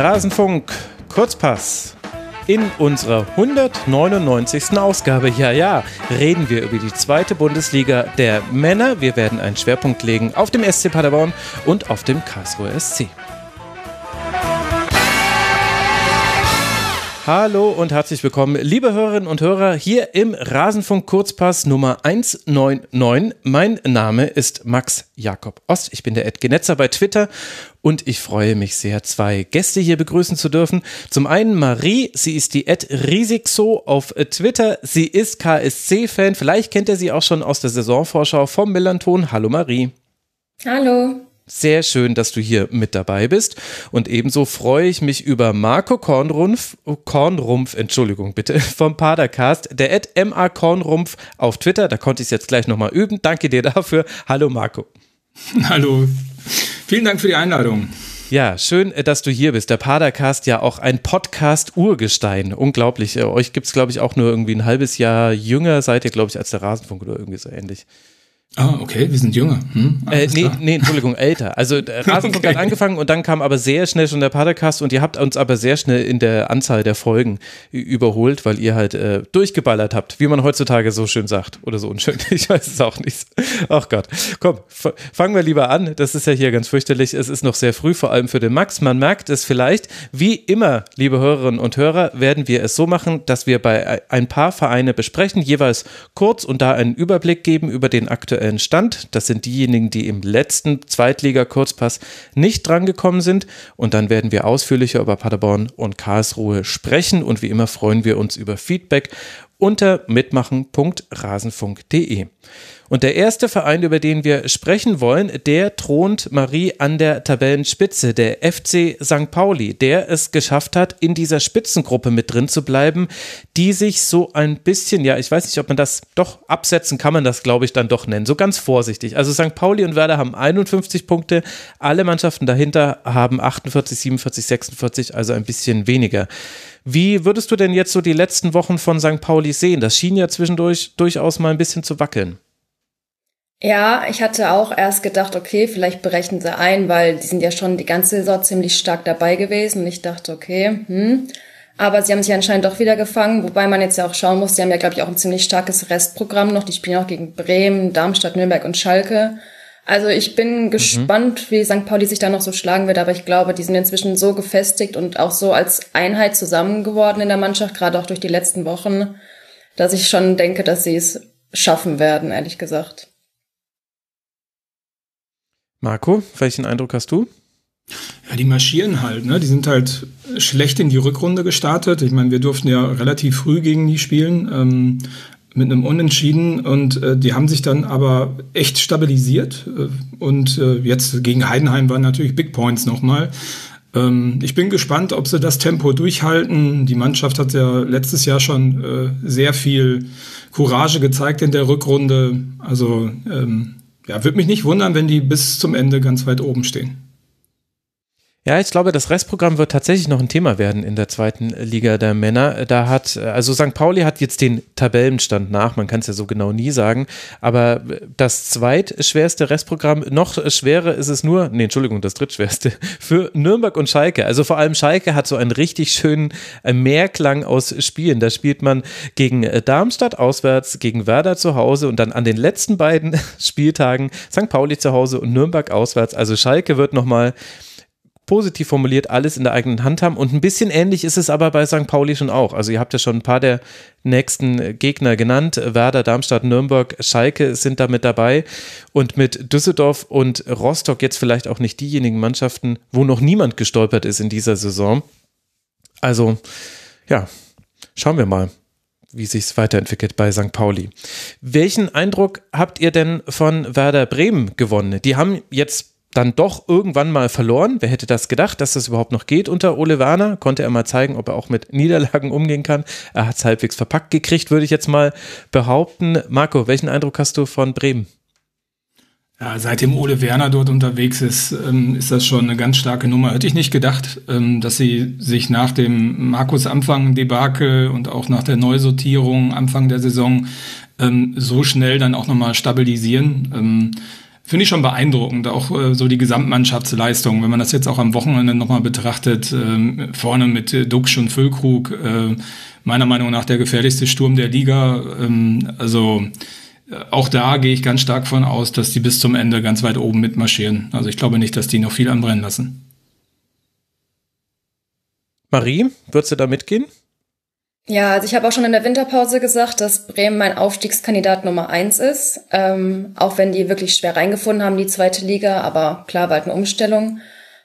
Rasenfunk Kurzpass. In unserer 199. Ausgabe, ja, ja, reden wir über die zweite Bundesliga der Männer. Wir werden einen Schwerpunkt legen auf dem SC Paderborn und auf dem Karlsruher SC. Hallo und herzlich willkommen, liebe Hörerinnen und Hörer, hier im Rasenfunk Kurzpass Nummer 199. Mein Name ist Max Jakob Ost. Ich bin der Ed Genetzer bei Twitter und ich freue mich sehr, zwei Gäste hier begrüßen zu dürfen. Zum einen Marie, sie ist die Ed Risikso auf Twitter. Sie ist KSC-Fan. Vielleicht kennt ihr sie auch schon aus der Saisonvorschau vom Millanton. Hallo Marie. Hallo. Sehr schön, dass du hier mit dabei bist. Und ebenso freue ich mich über Marco Kornrumpf, Kornrumpf, Entschuldigung bitte, vom Padercast, der Ed MA Kornrumpf auf Twitter. Da konnte ich es jetzt gleich nochmal üben. Danke dir dafür. Hallo Marco. Hallo. Vielen Dank für die Einladung. Ja, schön, äh, dass du hier bist. Der Padercast ja auch ein Podcast-Urgestein. Unglaublich. Äh, euch gibt es, glaube ich, auch nur irgendwie ein halbes Jahr jünger, seid ihr, glaube ich, als der Rasenfunk oder irgendwie so ähnlich. Ah, okay, wir sind jünger. Hm, äh, nee, nee, Entschuldigung, älter. Also der Rasenfunk okay. hat angefangen und dann kam aber sehr schnell schon der Padercast und ihr habt uns aber sehr schnell in der Anzahl der Folgen überholt, weil ihr halt äh, durchgeballert habt, wie man heutzutage so schön sagt. Oder so unschön. Ich weiß es auch nicht. Ach Gott. Komm, fangen wir lieber an. Das ist ja hier ganz fürchterlich. Es ist noch sehr früh, vor allem für den Max. Man merkt es vielleicht. Wie immer, liebe Hörerinnen und Hörer, werden wir es so machen, dass wir bei ein paar Vereine besprechen, jeweils kurz und da einen Überblick geben über den aktuellen Stand. Das sind diejenigen, die im letzten Zweitliga-Kurzpass nicht drangekommen sind. Und dann werden wir ausführlicher über Paderborn und Karlsruhe sprechen. Und wie immer freuen wir uns über Feedback unter mitmachen.rasenfunk.de. Und der erste Verein, über den wir sprechen wollen, der thront Marie an der Tabellenspitze, der FC St. Pauli, der es geschafft hat, in dieser Spitzengruppe mit drin zu bleiben, die sich so ein bisschen, ja, ich weiß nicht, ob man das doch absetzen kann, man das glaube ich dann doch nennen, so ganz vorsichtig. Also St. Pauli und Werder haben 51 Punkte, alle Mannschaften dahinter haben 48, 47, 46, also ein bisschen weniger. Wie würdest du denn jetzt so die letzten Wochen von St. Pauli sehen? Das schien ja zwischendurch durchaus mal ein bisschen zu wackeln. Ja, ich hatte auch erst gedacht, okay, vielleicht berechnen sie ein, weil die sind ja schon die ganze Saison ziemlich stark dabei gewesen. Und ich dachte, okay, hm. Aber sie haben sich anscheinend doch wieder gefangen, wobei man jetzt ja auch schauen muss, sie haben ja, glaube ich, auch ein ziemlich starkes Restprogramm noch. Die spielen auch gegen Bremen, Darmstadt, Nürnberg und Schalke. Also ich bin mhm. gespannt, wie St. Pauli sich da noch so schlagen wird, aber ich glaube, die sind inzwischen so gefestigt und auch so als Einheit zusammen geworden in der Mannschaft, gerade auch durch die letzten Wochen, dass ich schon denke, dass sie es schaffen werden, ehrlich gesagt. Marco, welchen Eindruck hast du? Ja, die marschieren halt, ne? Die sind halt schlecht in die Rückrunde gestartet. Ich meine, wir durften ja relativ früh gegen die spielen, ähm, mit einem Unentschieden und äh, die haben sich dann aber echt stabilisiert. Äh, und äh, jetzt gegen Heidenheim waren natürlich Big Points nochmal. Ähm, ich bin gespannt, ob sie das Tempo durchhalten. Die Mannschaft hat ja letztes Jahr schon äh, sehr viel Courage gezeigt in der Rückrunde. Also ähm, ja, würde mich nicht wundern, wenn die bis zum Ende ganz weit oben stehen. Ja, ich glaube, das Restprogramm wird tatsächlich noch ein Thema werden in der zweiten Liga der Männer. Da hat, also St. Pauli hat jetzt den Tabellenstand nach, man kann es ja so genau nie sagen, aber das zweitschwerste Restprogramm, noch schwerer ist es nur, nee, Entschuldigung, das drittschwerste, für Nürnberg und Schalke. Also vor allem Schalke hat so einen richtig schönen äh, Mehrklang aus Spielen. Da spielt man gegen äh, Darmstadt auswärts, gegen Werder zu Hause und dann an den letzten beiden Spieltagen St. Pauli zu Hause und Nürnberg auswärts. Also Schalke wird nochmal positiv formuliert alles in der eigenen Hand haben. Und ein bisschen ähnlich ist es aber bei St. Pauli schon auch. Also ihr habt ja schon ein paar der nächsten Gegner genannt. Werder, Darmstadt, Nürnberg, Schalke sind da mit dabei. Und mit Düsseldorf und Rostock jetzt vielleicht auch nicht diejenigen Mannschaften, wo noch niemand gestolpert ist in dieser Saison. Also, ja, schauen wir mal wie sich es weiterentwickelt bei St. Pauli. Welchen Eindruck habt ihr denn von Werder Bremen gewonnen? Die haben jetzt dann doch irgendwann mal verloren. Wer hätte das gedacht, dass das überhaupt noch geht unter Ole Werner? Konnte er mal zeigen, ob er auch mit Niederlagen umgehen kann. Er hat es halbwegs verpackt gekriegt, würde ich jetzt mal behaupten. Marco, welchen Eindruck hast du von Bremen? Ja, seitdem Ole Werner dort unterwegs ist, ähm, ist das schon eine ganz starke Nummer. Hätte ich nicht gedacht, ähm, dass sie sich nach dem Markus Anfang Debakel und auch nach der Neusortierung Anfang der Saison ähm, so schnell dann auch nochmal stabilisieren. Finde ich schon beeindruckend, auch äh, so die Gesamtmannschaftsleistung. Wenn man das jetzt auch am Wochenende nochmal betrachtet, äh, vorne mit äh, Duxch und Füllkrug, äh, meiner Meinung nach der gefährlichste Sturm der Liga. Ähm, also äh, auch da gehe ich ganz stark von aus, dass die bis zum Ende ganz weit oben mitmarschieren. Also ich glaube nicht, dass die noch viel anbrennen lassen. Marie, würdest du da mitgehen? Ja, also ich habe auch schon in der Winterpause gesagt, dass Bremen mein Aufstiegskandidat Nummer eins ist. Ähm, auch wenn die wirklich schwer reingefunden haben, die zweite Liga. Aber klar, war halt eine Umstellung.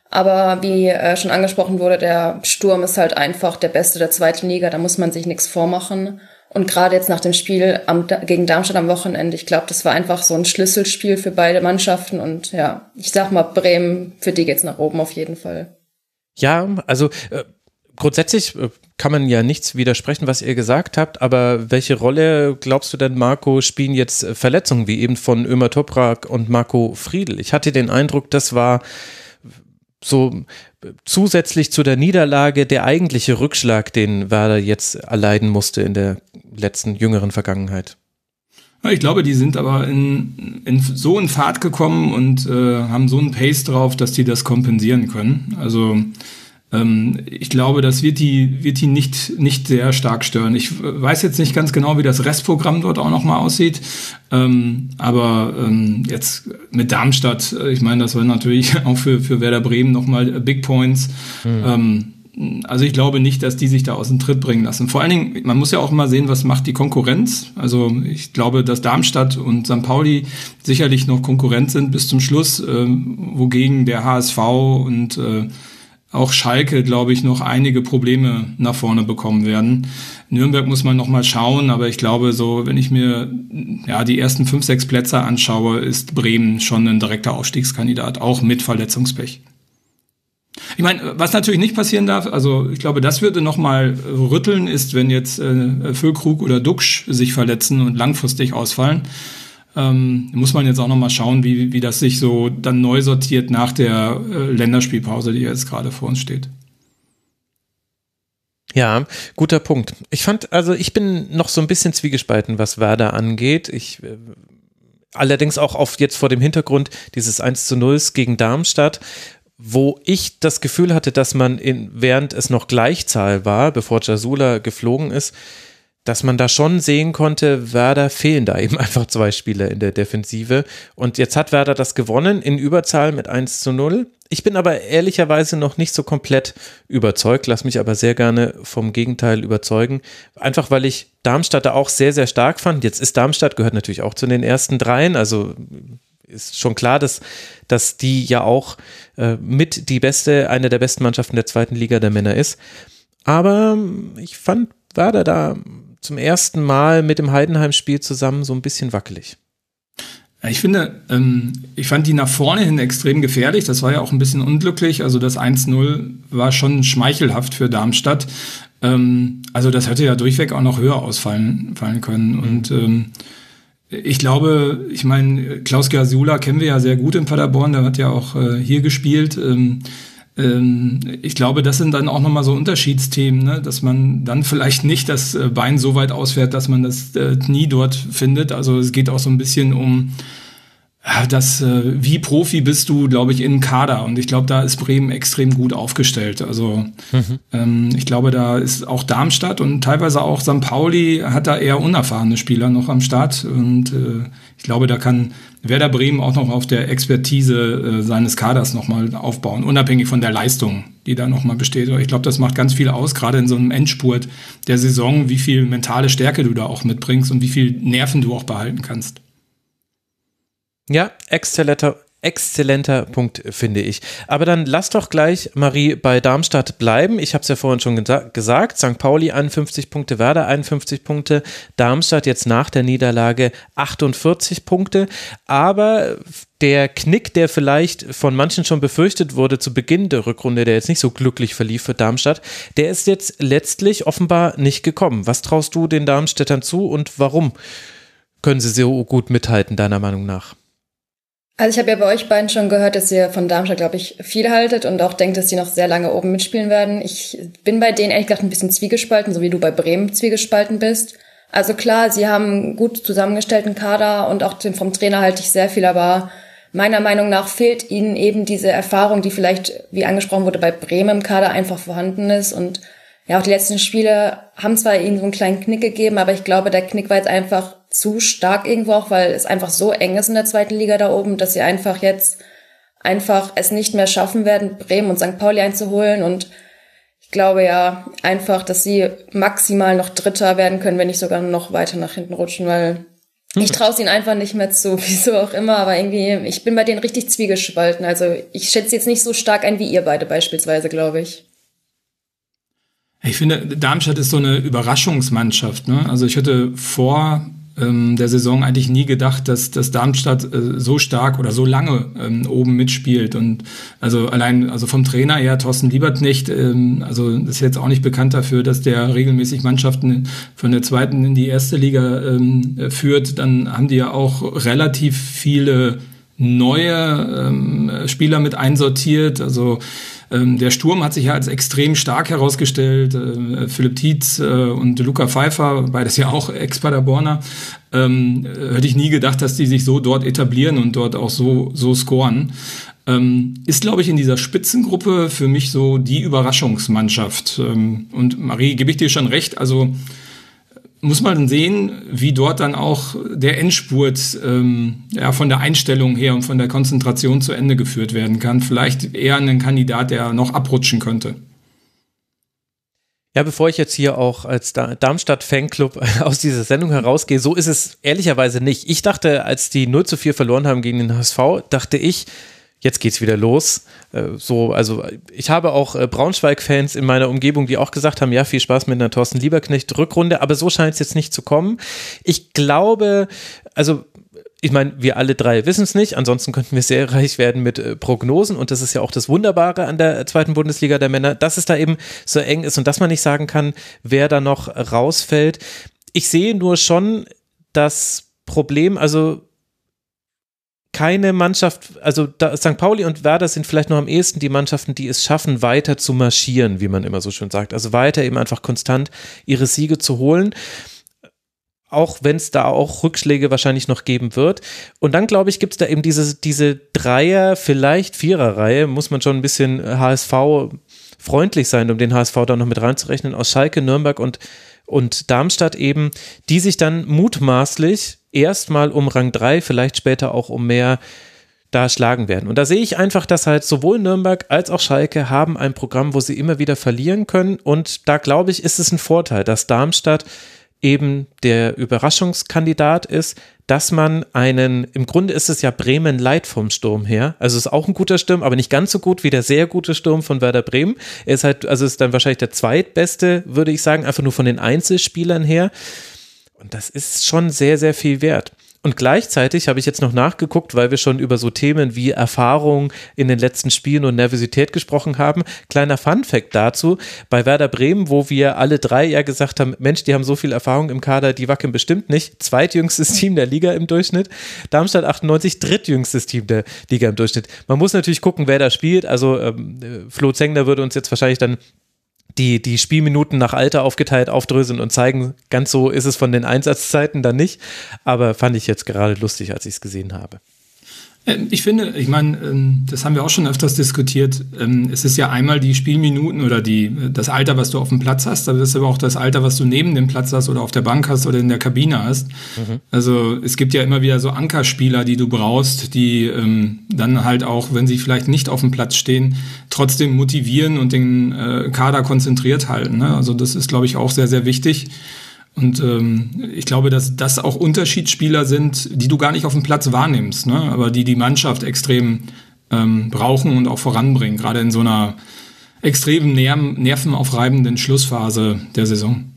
Aber wie äh, schon angesprochen wurde, der Sturm ist halt einfach der Beste der zweiten Liga. Da muss man sich nichts vormachen. Und gerade jetzt nach dem Spiel am, gegen Darmstadt am Wochenende, ich glaube, das war einfach so ein Schlüsselspiel für beide Mannschaften. Und ja, ich sag mal, Bremen, für die geht's nach oben auf jeden Fall. Ja, also äh, grundsätzlich äh, kann man ja nichts widersprechen, was ihr gesagt habt, aber welche Rolle glaubst du denn, Marco, spielen jetzt äh, Verletzungen wie eben von Ömer Toprak und Marco Friedl? Ich hatte den Eindruck, das war so äh, zusätzlich zu der Niederlage der eigentliche Rückschlag, den Werder jetzt erleiden musste in der letzten jüngeren Vergangenheit. Ich glaube, die sind aber in, in so in Fahrt gekommen und äh, haben so einen Pace drauf, dass die das kompensieren können. Also ich glaube, das wird die, wird die nicht, nicht sehr stark stören. Ich weiß jetzt nicht ganz genau, wie das Restprogramm dort auch nochmal aussieht. Ähm, aber ähm, jetzt mit Darmstadt, äh, ich meine, das war natürlich auch für, für Werder Bremen nochmal Big Points. Mhm. Ähm, also ich glaube nicht, dass die sich da aus dem Tritt bringen lassen. Vor allen Dingen, man muss ja auch mal sehen, was macht die Konkurrenz. Also ich glaube, dass Darmstadt und St. Pauli sicherlich noch Konkurrent sind bis zum Schluss, äh, wogegen der HSV und äh, auch Schalke, glaube ich, noch einige Probleme nach vorne bekommen werden. Nürnberg muss man noch mal schauen, aber ich glaube, so wenn ich mir ja die ersten fünf, sechs Plätze anschaue, ist Bremen schon ein direkter Aufstiegskandidat, auch mit Verletzungspech. Ich meine, was natürlich nicht passieren darf, also ich glaube, das würde noch mal rütteln, ist, wenn jetzt äh, Füllkrug oder Duxch sich verletzen und langfristig ausfallen. Ähm, muss man jetzt auch noch mal schauen, wie, wie das sich so dann neu sortiert nach der äh, Länderspielpause, die jetzt gerade vor uns steht. Ja, guter Punkt. Ich fand, also ich bin noch so ein bisschen zwiegespalten, was Werder angeht. Ich äh, allerdings auch auf jetzt vor dem Hintergrund dieses 1 zu 0 gegen Darmstadt, wo ich das Gefühl hatte, dass man in, während es noch Gleichzahl war, bevor Jasula geflogen ist, dass man da schon sehen konnte, Werder fehlen da eben einfach zwei Spieler in der Defensive. Und jetzt hat Werder das gewonnen in Überzahl mit 1 zu 0. Ich bin aber ehrlicherweise noch nicht so komplett überzeugt, lass mich aber sehr gerne vom Gegenteil überzeugen. Einfach weil ich Darmstadt da auch sehr, sehr stark fand. Jetzt ist Darmstadt, gehört natürlich auch zu den ersten dreien, also ist schon klar, dass, dass die ja auch äh, mit die beste, eine der besten Mannschaften der zweiten Liga der Männer ist. Aber ich fand Werder da zum ersten Mal mit dem Heidenheim-Spiel zusammen so ein bisschen wackelig. Ich finde, ähm, ich fand die nach vorne hin extrem gefährlich. Das war ja auch ein bisschen unglücklich. Also das 1-0 war schon schmeichelhaft für Darmstadt. Ähm, also das hätte ja durchweg auch noch höher ausfallen fallen können. Mhm. Und ähm, ich glaube, ich meine, Klaus Gasula kennen wir ja sehr gut in Paderborn. Der hat ja auch äh, hier gespielt. Ähm, ich glaube, das sind dann auch nochmal so Unterschiedsthemen, ne? dass man dann vielleicht nicht das äh, Bein so weit ausfährt, dass man das äh, Knie dort findet. Also es geht auch so ein bisschen um das, äh, wie Profi bist du, glaube ich, in Kader. Und ich glaube, da ist Bremen extrem gut aufgestellt. Also mhm. ähm, ich glaube, da ist auch Darmstadt und teilweise auch St. Pauli hat da eher unerfahrene Spieler noch am Start. Und äh, ich glaube, da kann Werder Bremen auch noch auf der Expertise äh, seines Kaders nochmal aufbauen, unabhängig von der Leistung, die da nochmal besteht. Ich glaube, das macht ganz viel aus, gerade in so einem Endspurt der Saison, wie viel mentale Stärke du da auch mitbringst und wie viel Nerven du auch behalten kannst. Ja, exzellenter, exzellenter Punkt, finde ich. Aber dann lass doch gleich, Marie, bei Darmstadt bleiben. Ich habe es ja vorhin schon gesagt. St. Pauli 51 Punkte, Werder 51 Punkte, Darmstadt jetzt nach der Niederlage 48 Punkte. Aber der Knick, der vielleicht von manchen schon befürchtet wurde zu Beginn der Rückrunde, der jetzt nicht so glücklich verlief für Darmstadt, der ist jetzt letztlich offenbar nicht gekommen. Was traust du den Darmstädtern zu und warum können sie so gut mithalten, deiner Meinung nach? Also ich habe ja bei euch beiden schon gehört, dass ihr von Darmstadt, glaube ich, viel haltet und auch denkt, dass die noch sehr lange oben mitspielen werden. Ich bin bei denen ehrlich gesagt ein bisschen zwiegespalten, so wie du bei Bremen zwiegespalten bist. Also klar, sie haben gut zusammengestellten Kader und auch vom Trainer halte ich sehr viel, aber meiner Meinung nach fehlt ihnen eben diese Erfahrung, die vielleicht, wie angesprochen wurde, bei Bremen im Kader einfach vorhanden ist. Und ja, auch die letzten Spiele haben zwar ihnen so einen kleinen Knick gegeben, aber ich glaube, der Knick war jetzt einfach zu stark irgendwo auch, weil es einfach so eng ist in der zweiten Liga da oben, dass sie einfach jetzt einfach es nicht mehr schaffen werden, Bremen und St. Pauli einzuholen. Und ich glaube ja einfach, dass sie maximal noch Dritter werden können, wenn nicht sogar noch weiter nach hinten rutschen, weil ich traue es ihnen einfach nicht mehr zu, wieso auch immer, aber irgendwie, ich bin bei denen richtig zwiegespalten. Also ich schätze jetzt nicht so stark ein wie ihr beide beispielsweise, glaube ich. Ich finde, Darmstadt ist so eine Überraschungsmannschaft. Ne? Also ich hatte vor ähm, der Saison eigentlich nie gedacht, dass, dass Darmstadt äh, so stark oder so lange ähm, oben mitspielt. Und also allein, also vom Trainer her, Thorsten Liebert nicht, ähm, also ist jetzt auch nicht bekannt dafür, dass der regelmäßig Mannschaften von der zweiten in die erste Liga ähm, führt. Dann haben die ja auch relativ viele neue ähm, Spieler mit einsortiert. Also der Sturm hat sich ja als extrem stark herausgestellt. Äh, Philipp Tietz äh, und Luca Pfeiffer, beides ja auch Ex-Paderborner. Ähm, hätte ich nie gedacht, dass die sich so dort etablieren und dort auch so, so scoren. Ähm, ist, glaube ich, in dieser Spitzengruppe für mich so die Überraschungsmannschaft. Ähm, und Marie, gebe ich dir schon recht, also muss man sehen, wie dort dann auch der Endspurt ähm, ja, von der Einstellung her und von der Konzentration zu Ende geführt werden kann. Vielleicht eher ein Kandidat, der noch abrutschen könnte. Ja, bevor ich jetzt hier auch als Darmstadt-Fanclub aus dieser Sendung herausgehe, so ist es ehrlicherweise nicht. Ich dachte, als die 0 zu 4 verloren haben gegen den HSV, dachte ich, jetzt geht's wieder los. Äh, so, also ich habe auch äh, Braunschweig-Fans in meiner Umgebung, die auch gesagt haben, ja, viel Spaß mit einer Thorsten Lieberknecht-Rückrunde, aber so scheint es jetzt nicht zu kommen. Ich glaube, also ich meine, wir alle drei wissen es nicht, ansonsten könnten wir sehr reich werden mit äh, Prognosen und das ist ja auch das Wunderbare an der zweiten Bundesliga der Männer, dass es da eben so eng ist und dass man nicht sagen kann, wer da noch rausfällt. Ich sehe nur schon das Problem, also keine Mannschaft, also da, St. Pauli und Werder sind vielleicht noch am ehesten die Mannschaften, die es schaffen, weiter zu marschieren, wie man immer so schön sagt. Also weiter eben einfach konstant ihre Siege zu holen. Auch wenn es da auch Rückschläge wahrscheinlich noch geben wird. Und dann, glaube ich, gibt es da eben diese, diese Dreier-, vielleicht Vierer-Reihe, muss man schon ein bisschen HSV freundlich sein, um den HSV da noch mit reinzurechnen, aus Schalke, Nürnberg und, und Darmstadt eben, die sich dann mutmaßlich erstmal um Rang 3, vielleicht später auch um mehr da schlagen werden. Und da sehe ich einfach, dass halt sowohl Nürnberg als auch Schalke haben ein Programm, wo sie immer wieder verlieren können. Und da glaube ich, ist es ein Vorteil, dass Darmstadt eben der Überraschungskandidat ist, dass man einen, im Grunde ist es ja Bremen Light vom Sturm her. Also ist auch ein guter Sturm, aber nicht ganz so gut wie der sehr gute Sturm von Werder Bremen. Er ist halt, also ist dann wahrscheinlich der zweitbeste, würde ich sagen, einfach nur von den Einzelspielern her. Und das ist schon sehr, sehr viel wert. Und gleichzeitig habe ich jetzt noch nachgeguckt, weil wir schon über so Themen wie Erfahrung in den letzten Spielen und Nervosität gesprochen haben. Kleiner Fun-Fact dazu: Bei Werder Bremen, wo wir alle drei ja gesagt haben, Mensch, die haben so viel Erfahrung im Kader, die wackeln bestimmt nicht. Zweitjüngstes Team der Liga im Durchschnitt. Darmstadt 98, drittjüngstes Team der Liga im Durchschnitt. Man muss natürlich gucken, wer da spielt. Also ähm, Flo Zengler würde uns jetzt wahrscheinlich dann die, die Spielminuten nach Alter aufgeteilt aufdröseln und zeigen, ganz so ist es von den Einsatzzeiten dann nicht. Aber fand ich jetzt gerade lustig, als ich es gesehen habe. Ähm, ich finde, ich meine, ähm, das haben wir auch schon öfters diskutiert. Ähm, es ist ja einmal die Spielminuten oder die, das Alter, was du auf dem Platz hast, aber es ist aber auch das Alter, was du neben dem Platz hast oder auf der Bank hast oder in der Kabine hast. Mhm. Also es gibt ja immer wieder so Ankerspieler, die du brauchst, die ähm, dann halt auch, wenn sie vielleicht nicht auf dem Platz stehen, trotzdem motivieren und den äh, Kader konzentriert halten. Ne? Also das ist, glaube ich, auch sehr, sehr wichtig. Und ähm, ich glaube, dass das auch Unterschiedsspieler sind, die du gar nicht auf dem Platz wahrnimmst, ne? aber die die Mannschaft extrem ähm, brauchen und auch voranbringen, gerade in so einer extrem nervenaufreibenden Schlussphase der Saison.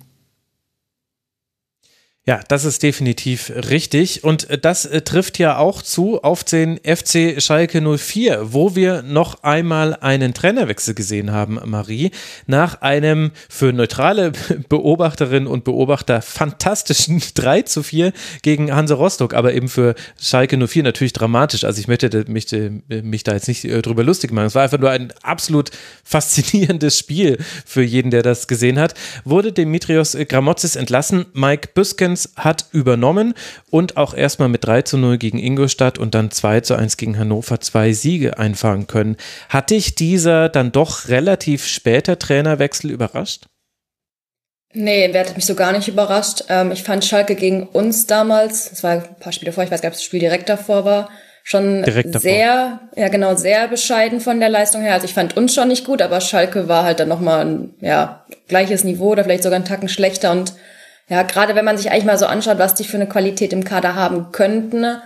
Ja, das ist definitiv richtig. Und äh, das äh, trifft ja auch zu auf den FC Schalke 04, wo wir noch einmal einen Trainerwechsel gesehen haben, Marie, nach einem für neutrale Beobachterinnen und Beobachter fantastischen 3 zu 4 gegen Hanse Rostock, aber eben für Schalke 04 natürlich dramatisch. Also ich möchte mich, äh, mich da jetzt nicht drüber lustig machen. Es war einfach nur ein absolut faszinierendes Spiel für jeden, der das gesehen hat. Wurde Dimitrios Gramotzis entlassen, Mike Büskens Büskens hat übernommen und auch erstmal mit 3 zu 0 gegen Ingolstadt und dann 2 zu 1 gegen Hannover zwei Siege einfahren können. Hat dich dieser dann doch relativ später Trainerwechsel überrascht? Nee, der hat mich so gar nicht überrascht. Ähm, ich fand Schalke gegen uns damals, das war ein paar Spiele vor, ich weiß gar nicht, ob das Spiel direkt davor war, schon sehr, ja genau, sehr bescheiden von der Leistung her. Also ich fand uns schon nicht gut, aber Schalke war halt dann nochmal ein, ja, gleiches Niveau oder vielleicht sogar einen Tacken schlechter und ja, gerade wenn man sich eigentlich mal so anschaut, was die für eine Qualität im Kader haben könnten,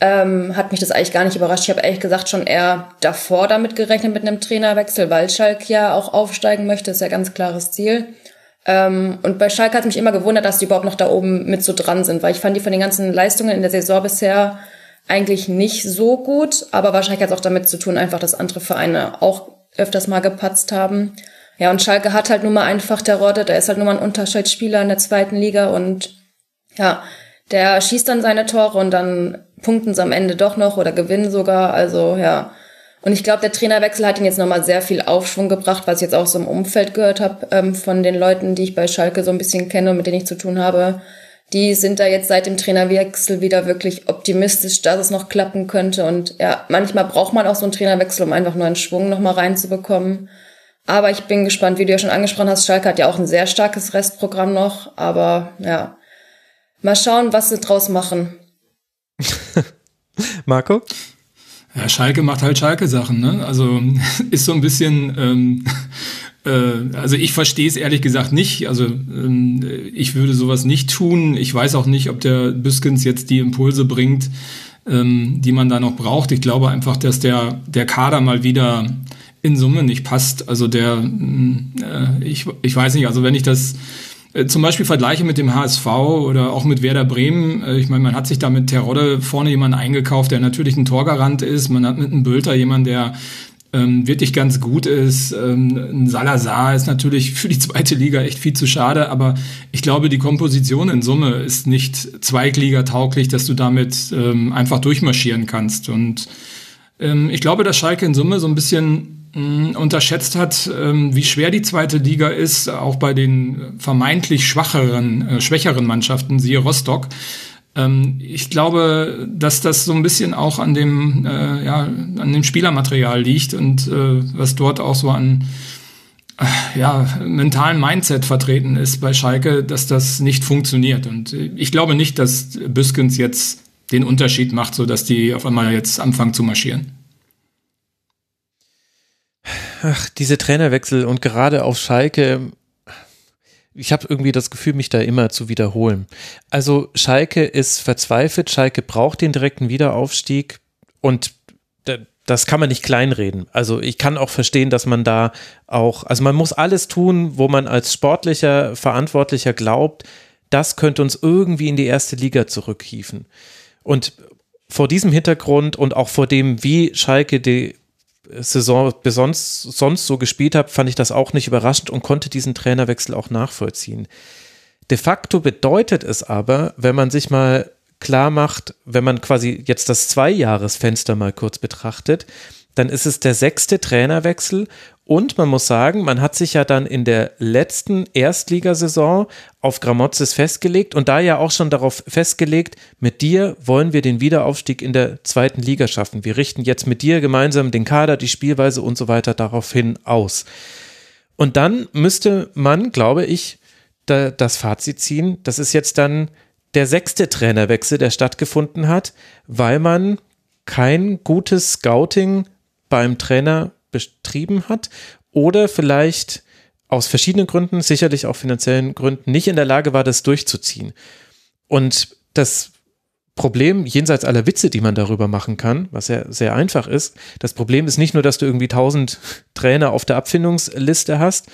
ähm, hat mich das eigentlich gar nicht überrascht. Ich habe ehrlich gesagt schon eher davor damit gerechnet mit einem Trainerwechsel, weil Schalke ja auch aufsteigen möchte, ist ja ganz klares Ziel. Ähm, und bei Schalke hat mich immer gewundert, dass die überhaupt noch da oben mit so dran sind, weil ich fand die von den ganzen Leistungen in der Saison bisher eigentlich nicht so gut, aber wahrscheinlich hat es auch damit zu tun, einfach, dass andere Vereine auch öfters mal gepatzt haben. Ja, und Schalke hat halt nun mal einfach der Rodde, der ist halt nun mal ein Unterschiedsspieler in der zweiten Liga und ja, der schießt dann seine Tore und dann punkten sie am Ende doch noch oder gewinnen sogar. Also ja, und ich glaube, der Trainerwechsel hat ihn jetzt nochmal sehr viel Aufschwung gebracht, was ich jetzt auch so im Umfeld gehört habe ähm, von den Leuten, die ich bei Schalke so ein bisschen kenne und mit denen ich zu tun habe. Die sind da jetzt seit dem Trainerwechsel wieder wirklich optimistisch, dass es noch klappen könnte. Und ja, manchmal braucht man auch so einen Trainerwechsel, um einfach nur einen Schwung nochmal reinzubekommen. Aber ich bin gespannt, wie du ja schon angesprochen hast. Schalke hat ja auch ein sehr starkes Restprogramm noch. Aber ja, mal schauen, was sie draus machen. Marco? Ja, Schalke macht halt Schalke-Sachen, ne? Also ist so ein bisschen, ähm, äh, also ich verstehe es ehrlich gesagt nicht. Also ähm, ich würde sowas nicht tun. Ich weiß auch nicht, ob der Büskens jetzt die Impulse bringt, ähm, die man da noch braucht. Ich glaube einfach, dass der, der Kader mal wieder in Summe nicht passt. Also der, äh, ich, ich weiß nicht, also wenn ich das äh, zum Beispiel Vergleiche mit dem HSV oder auch mit Werder Bremen. Äh, ich meine, man hat sich da mit Terodde vorne jemanden eingekauft, der natürlich ein Torgarant ist. Man hat mit einem Bülter jemanden, der ähm, wirklich ganz gut ist. Ähm, ein Salazar ist natürlich für die zweite Liga echt viel zu schade, aber ich glaube, die Komposition in Summe ist nicht Zweitliga tauglich, dass du damit ähm, einfach durchmarschieren kannst. Und ähm, ich glaube, dass Schalke in Summe so ein bisschen unterschätzt hat, ähm, wie schwer die zweite Liga ist, auch bei den vermeintlich schwacheren, äh, schwächeren Mannschaften, siehe Rostock. Ähm, ich glaube, dass das so ein bisschen auch an dem, äh, ja, an dem Spielermaterial liegt und äh, was dort auch so an ja, mentalen Mindset vertreten ist bei Schalke, dass das nicht funktioniert. Und ich glaube nicht, dass Büskens jetzt den Unterschied macht, so dass die auf einmal jetzt anfangen zu marschieren. Ach, diese Trainerwechsel und gerade auf Schalke, ich habe irgendwie das Gefühl, mich da immer zu wiederholen. Also Schalke ist verzweifelt, Schalke braucht den direkten Wiederaufstieg und das kann man nicht kleinreden. Also ich kann auch verstehen, dass man da auch, also man muss alles tun, wo man als sportlicher Verantwortlicher glaubt, das könnte uns irgendwie in die erste Liga zurückhieven. Und vor diesem Hintergrund und auch vor dem, wie Schalke die Saison sonst, sonst so gespielt habe, fand ich das auch nicht überraschend und konnte diesen Trainerwechsel auch nachvollziehen. De facto bedeutet es aber, wenn man sich mal klar macht, wenn man quasi jetzt das Zweijahresfenster mal kurz betrachtet, dann ist es der sechste Trainerwechsel und man muss sagen, man hat sich ja dann in der letzten Erstligasaison auf Gramozis festgelegt und da ja auch schon darauf festgelegt, mit dir wollen wir den Wiederaufstieg in der zweiten Liga schaffen. Wir richten jetzt mit dir gemeinsam den Kader, die Spielweise und so weiter daraufhin aus. Und dann müsste man, glaube ich, da, das Fazit ziehen, das ist jetzt dann der sechste Trainerwechsel, der stattgefunden hat, weil man kein gutes Scouting beim Trainer betrieben hat oder vielleicht aus verschiedenen Gründen, sicherlich auch finanziellen Gründen, nicht in der Lage war, das durchzuziehen. Und das Problem, jenseits aller Witze, die man darüber machen kann, was ja sehr einfach ist, das Problem ist nicht nur, dass du irgendwie tausend Trainer auf der Abfindungsliste hast,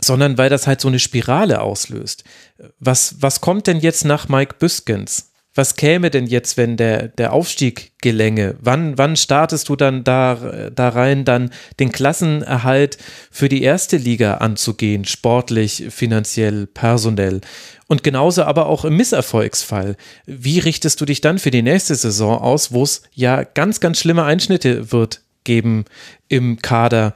sondern weil das halt so eine Spirale auslöst. Was, was kommt denn jetzt nach Mike Büskens? Was käme denn jetzt, wenn der, der Aufstieg gelänge? Wann, wann startest du dann da, da rein, dann den Klassenerhalt für die erste Liga anzugehen, sportlich, finanziell, personell? Und genauso aber auch im Misserfolgsfall. Wie richtest du dich dann für die nächste Saison aus, wo es ja ganz, ganz schlimme Einschnitte wird geben im Kader?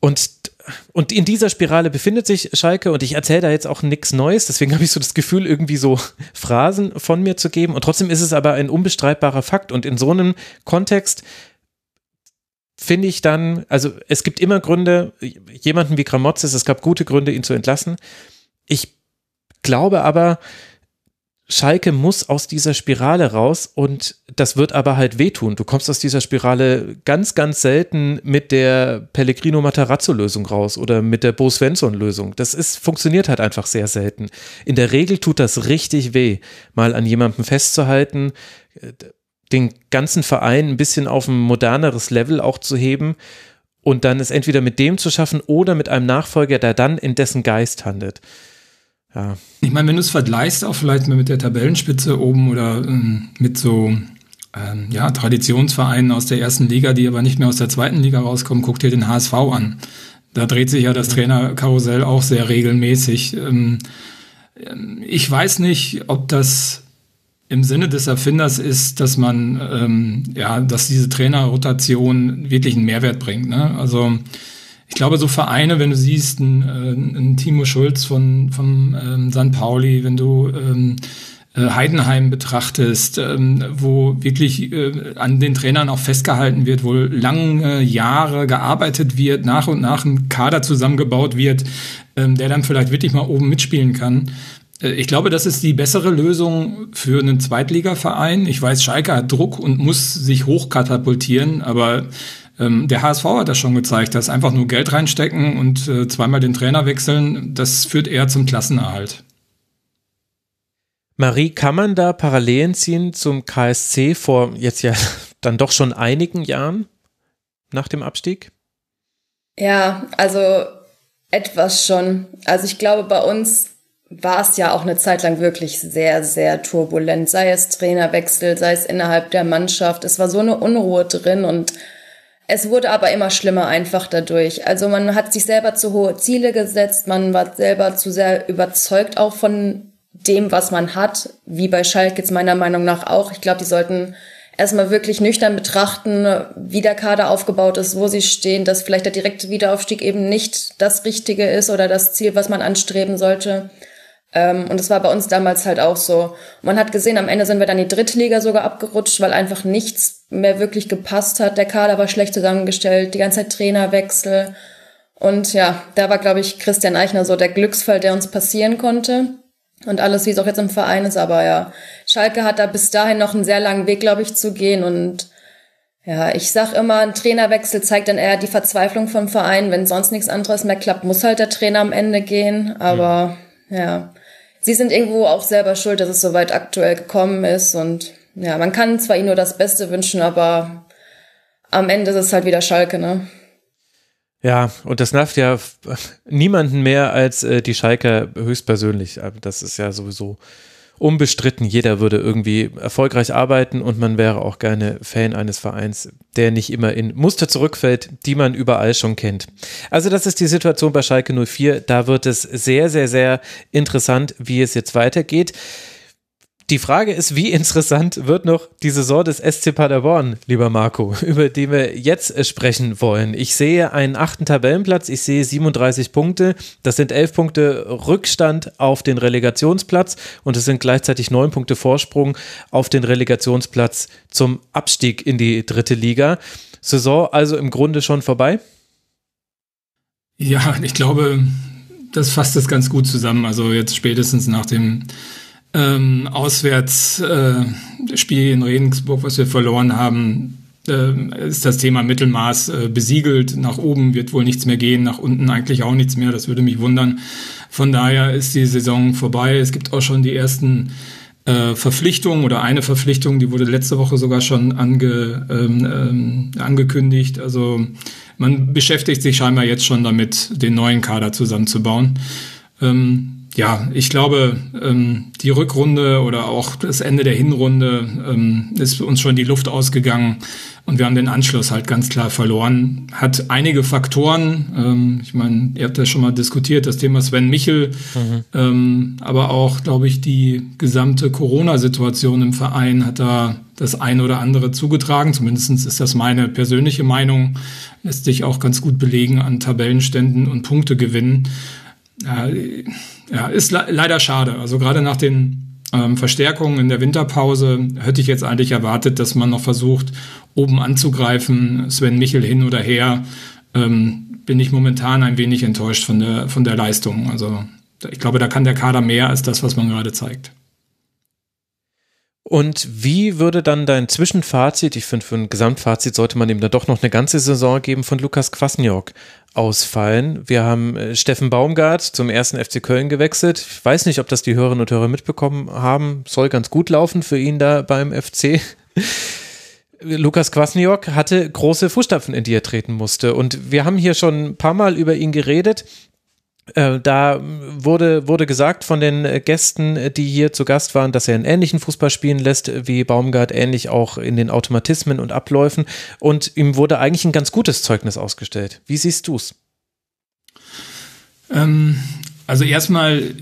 Und und in dieser Spirale befindet sich Schalke und ich erzähle da jetzt auch nichts Neues, deswegen habe ich so das Gefühl, irgendwie so Phrasen von mir zu geben. Und trotzdem ist es aber ein unbestreitbarer Fakt. Und in so einem Kontext finde ich dann, also es gibt immer Gründe, jemanden wie Gramotzes, es gab gute Gründe, ihn zu entlassen. Ich glaube aber, Schalke muss aus dieser Spirale raus und das wird aber halt wehtun. Du kommst aus dieser Spirale ganz, ganz selten mit der Pellegrino Matarazzo-Lösung raus oder mit der Bo Svensson-Lösung. Das ist, funktioniert halt einfach sehr selten. In der Regel tut das richtig weh, mal an jemandem festzuhalten, den ganzen Verein ein bisschen auf ein moderneres Level auch zu heben und dann es entweder mit dem zu schaffen oder mit einem Nachfolger, der dann in dessen Geist handelt. Ja. Ich meine, wenn du es vergleichst, auch vielleicht mal mit der Tabellenspitze oben oder ähm, mit so ähm, ja, Traditionsvereinen aus der ersten Liga, die aber nicht mehr aus der zweiten Liga rauskommen, guck dir den HSV an. Da dreht sich ja das Trainerkarussell auch sehr regelmäßig. Ähm, ähm, ich weiß nicht, ob das im Sinne des Erfinders ist, dass man ähm, ja, dass diese Trainerrotation wirklich einen Mehrwert bringt. Ne? Also ich glaube, so Vereine, wenn du siehst, ein, äh, ein Timo Schulz von, von ähm, St. Pauli, wenn du ähm, äh, Heidenheim betrachtest, ähm, wo wirklich äh, an den Trainern auch festgehalten wird, wo lange Jahre gearbeitet wird, nach und nach ein Kader zusammengebaut wird, ähm, der dann vielleicht wirklich mal oben mitspielen kann. Äh, ich glaube, das ist die bessere Lösung für einen Zweitligaverein. Ich weiß, Schalke hat Druck und muss sich hochkatapultieren, aber ähm, der HSV hat das schon gezeigt, dass einfach nur Geld reinstecken und äh, zweimal den Trainer wechseln, das führt eher zum Klassenerhalt. Marie, kann man da Parallelen ziehen zum KSC vor jetzt ja dann doch schon einigen Jahren nach dem Abstieg? Ja, also etwas schon. Also ich glaube, bei uns war es ja auch eine Zeit lang wirklich sehr, sehr turbulent. Sei es Trainerwechsel, sei es innerhalb der Mannschaft. Es war so eine Unruhe drin und es wurde aber immer schlimmer einfach dadurch. Also man hat sich selber zu hohe Ziele gesetzt, man war selber zu sehr überzeugt auch von dem, was man hat, wie bei Schalke jetzt meiner Meinung nach auch. Ich glaube, die sollten erstmal wirklich nüchtern betrachten, wie der Kader aufgebaut ist, wo sie stehen, dass vielleicht der direkte Wiederaufstieg eben nicht das Richtige ist oder das Ziel, was man anstreben sollte. Ähm, und das war bei uns damals halt auch so. Man hat gesehen, am Ende sind wir dann die dritte Liga sogar abgerutscht, weil einfach nichts mehr wirklich gepasst hat. Der Kader war schlecht zusammengestellt, die ganze Zeit Trainerwechsel. Und ja, da war, glaube ich, Christian Eichner so der Glücksfall, der uns passieren konnte. Und alles, wie es auch jetzt im Verein ist. Aber ja, Schalke hat da bis dahin noch einen sehr langen Weg, glaube ich, zu gehen. Und ja, ich sag immer, ein Trainerwechsel zeigt dann eher die Verzweiflung vom Verein. Wenn sonst nichts anderes mehr klappt, muss halt der Trainer am Ende gehen. Aber mhm. ja, sie sind irgendwo auch selber schuld, dass es so weit aktuell gekommen ist. Und ja, man kann zwar ihnen nur das Beste wünschen, aber am Ende ist es halt wieder Schalke, ne? Ja, und das nervt ja niemanden mehr als äh, die Schalke höchstpersönlich. Das ist ja sowieso unbestritten, jeder würde irgendwie erfolgreich arbeiten und man wäre auch gerne Fan eines Vereins, der nicht immer in Muster zurückfällt, die man überall schon kennt. Also das ist die Situation bei Schalke 04. Da wird es sehr, sehr, sehr interessant, wie es jetzt weitergeht. Die Frage ist, wie interessant wird noch die Saison des SC Paderborn, lieber Marco, über die wir jetzt äh, sprechen wollen. Ich sehe einen achten Tabellenplatz, ich sehe 37 Punkte, das sind elf Punkte Rückstand auf den Relegationsplatz und es sind gleichzeitig neun Punkte Vorsprung auf den Relegationsplatz zum Abstieg in die dritte Liga. Saison also im Grunde schon vorbei? Ja, ich glaube, das fasst es ganz gut zusammen. Also jetzt spätestens nach dem ähm, Auswärtsspiel äh, in Regensburg, was wir verloren haben, äh, ist das Thema Mittelmaß äh, besiegelt. Nach oben wird wohl nichts mehr gehen, nach unten eigentlich auch nichts mehr. Das würde mich wundern. Von daher ist die Saison vorbei. Es gibt auch schon die ersten äh, Verpflichtungen oder eine Verpflichtung, die wurde letzte Woche sogar schon ange, ähm, ähm, angekündigt. Also man beschäftigt sich scheinbar jetzt schon damit, den neuen Kader zusammenzubauen. Ähm, ja, ich glaube, ähm, die Rückrunde oder auch das Ende der Hinrunde ähm, ist uns schon die Luft ausgegangen und wir haben den Anschluss halt ganz klar verloren. Hat einige Faktoren. Ähm, ich meine, ihr habt ja schon mal diskutiert, das Thema Sven Michel, mhm. ähm, aber auch, glaube ich, die gesamte Corona-Situation im Verein hat da das eine oder andere zugetragen. Zumindest ist das meine persönliche Meinung. Lässt sich auch ganz gut belegen an Tabellenständen und Punktegewinnen. Äh, ja, ist le leider schade. Also gerade nach den ähm, Verstärkungen in der Winterpause hätte ich jetzt eigentlich erwartet, dass man noch versucht, oben anzugreifen. Sven Michel hin oder her. Ähm, bin ich momentan ein wenig enttäuscht von der, von der Leistung. Also ich glaube, da kann der Kader mehr als das, was man gerade zeigt. Und wie würde dann dein Zwischenfazit, ich finde, für ein Gesamtfazit sollte man ihm da doch noch eine ganze Saison geben, von Lukas Kwasniok ausfallen? Wir haben äh, Steffen Baumgart zum ersten FC Köln gewechselt. Ich weiß nicht, ob das die Hörerinnen und Hörer mitbekommen haben. Soll ganz gut laufen für ihn da beim FC. Lukas Kwasniok hatte große Fußstapfen, in die er treten musste. Und wir haben hier schon ein paar Mal über ihn geredet. Äh, da wurde, wurde gesagt von den Gästen, die hier zu Gast waren, dass er einen ähnlichen Fußball spielen lässt wie Baumgart, ähnlich auch in den Automatismen und Abläufen. Und ihm wurde eigentlich ein ganz gutes Zeugnis ausgestellt. Wie siehst du es? Ähm, also erstmal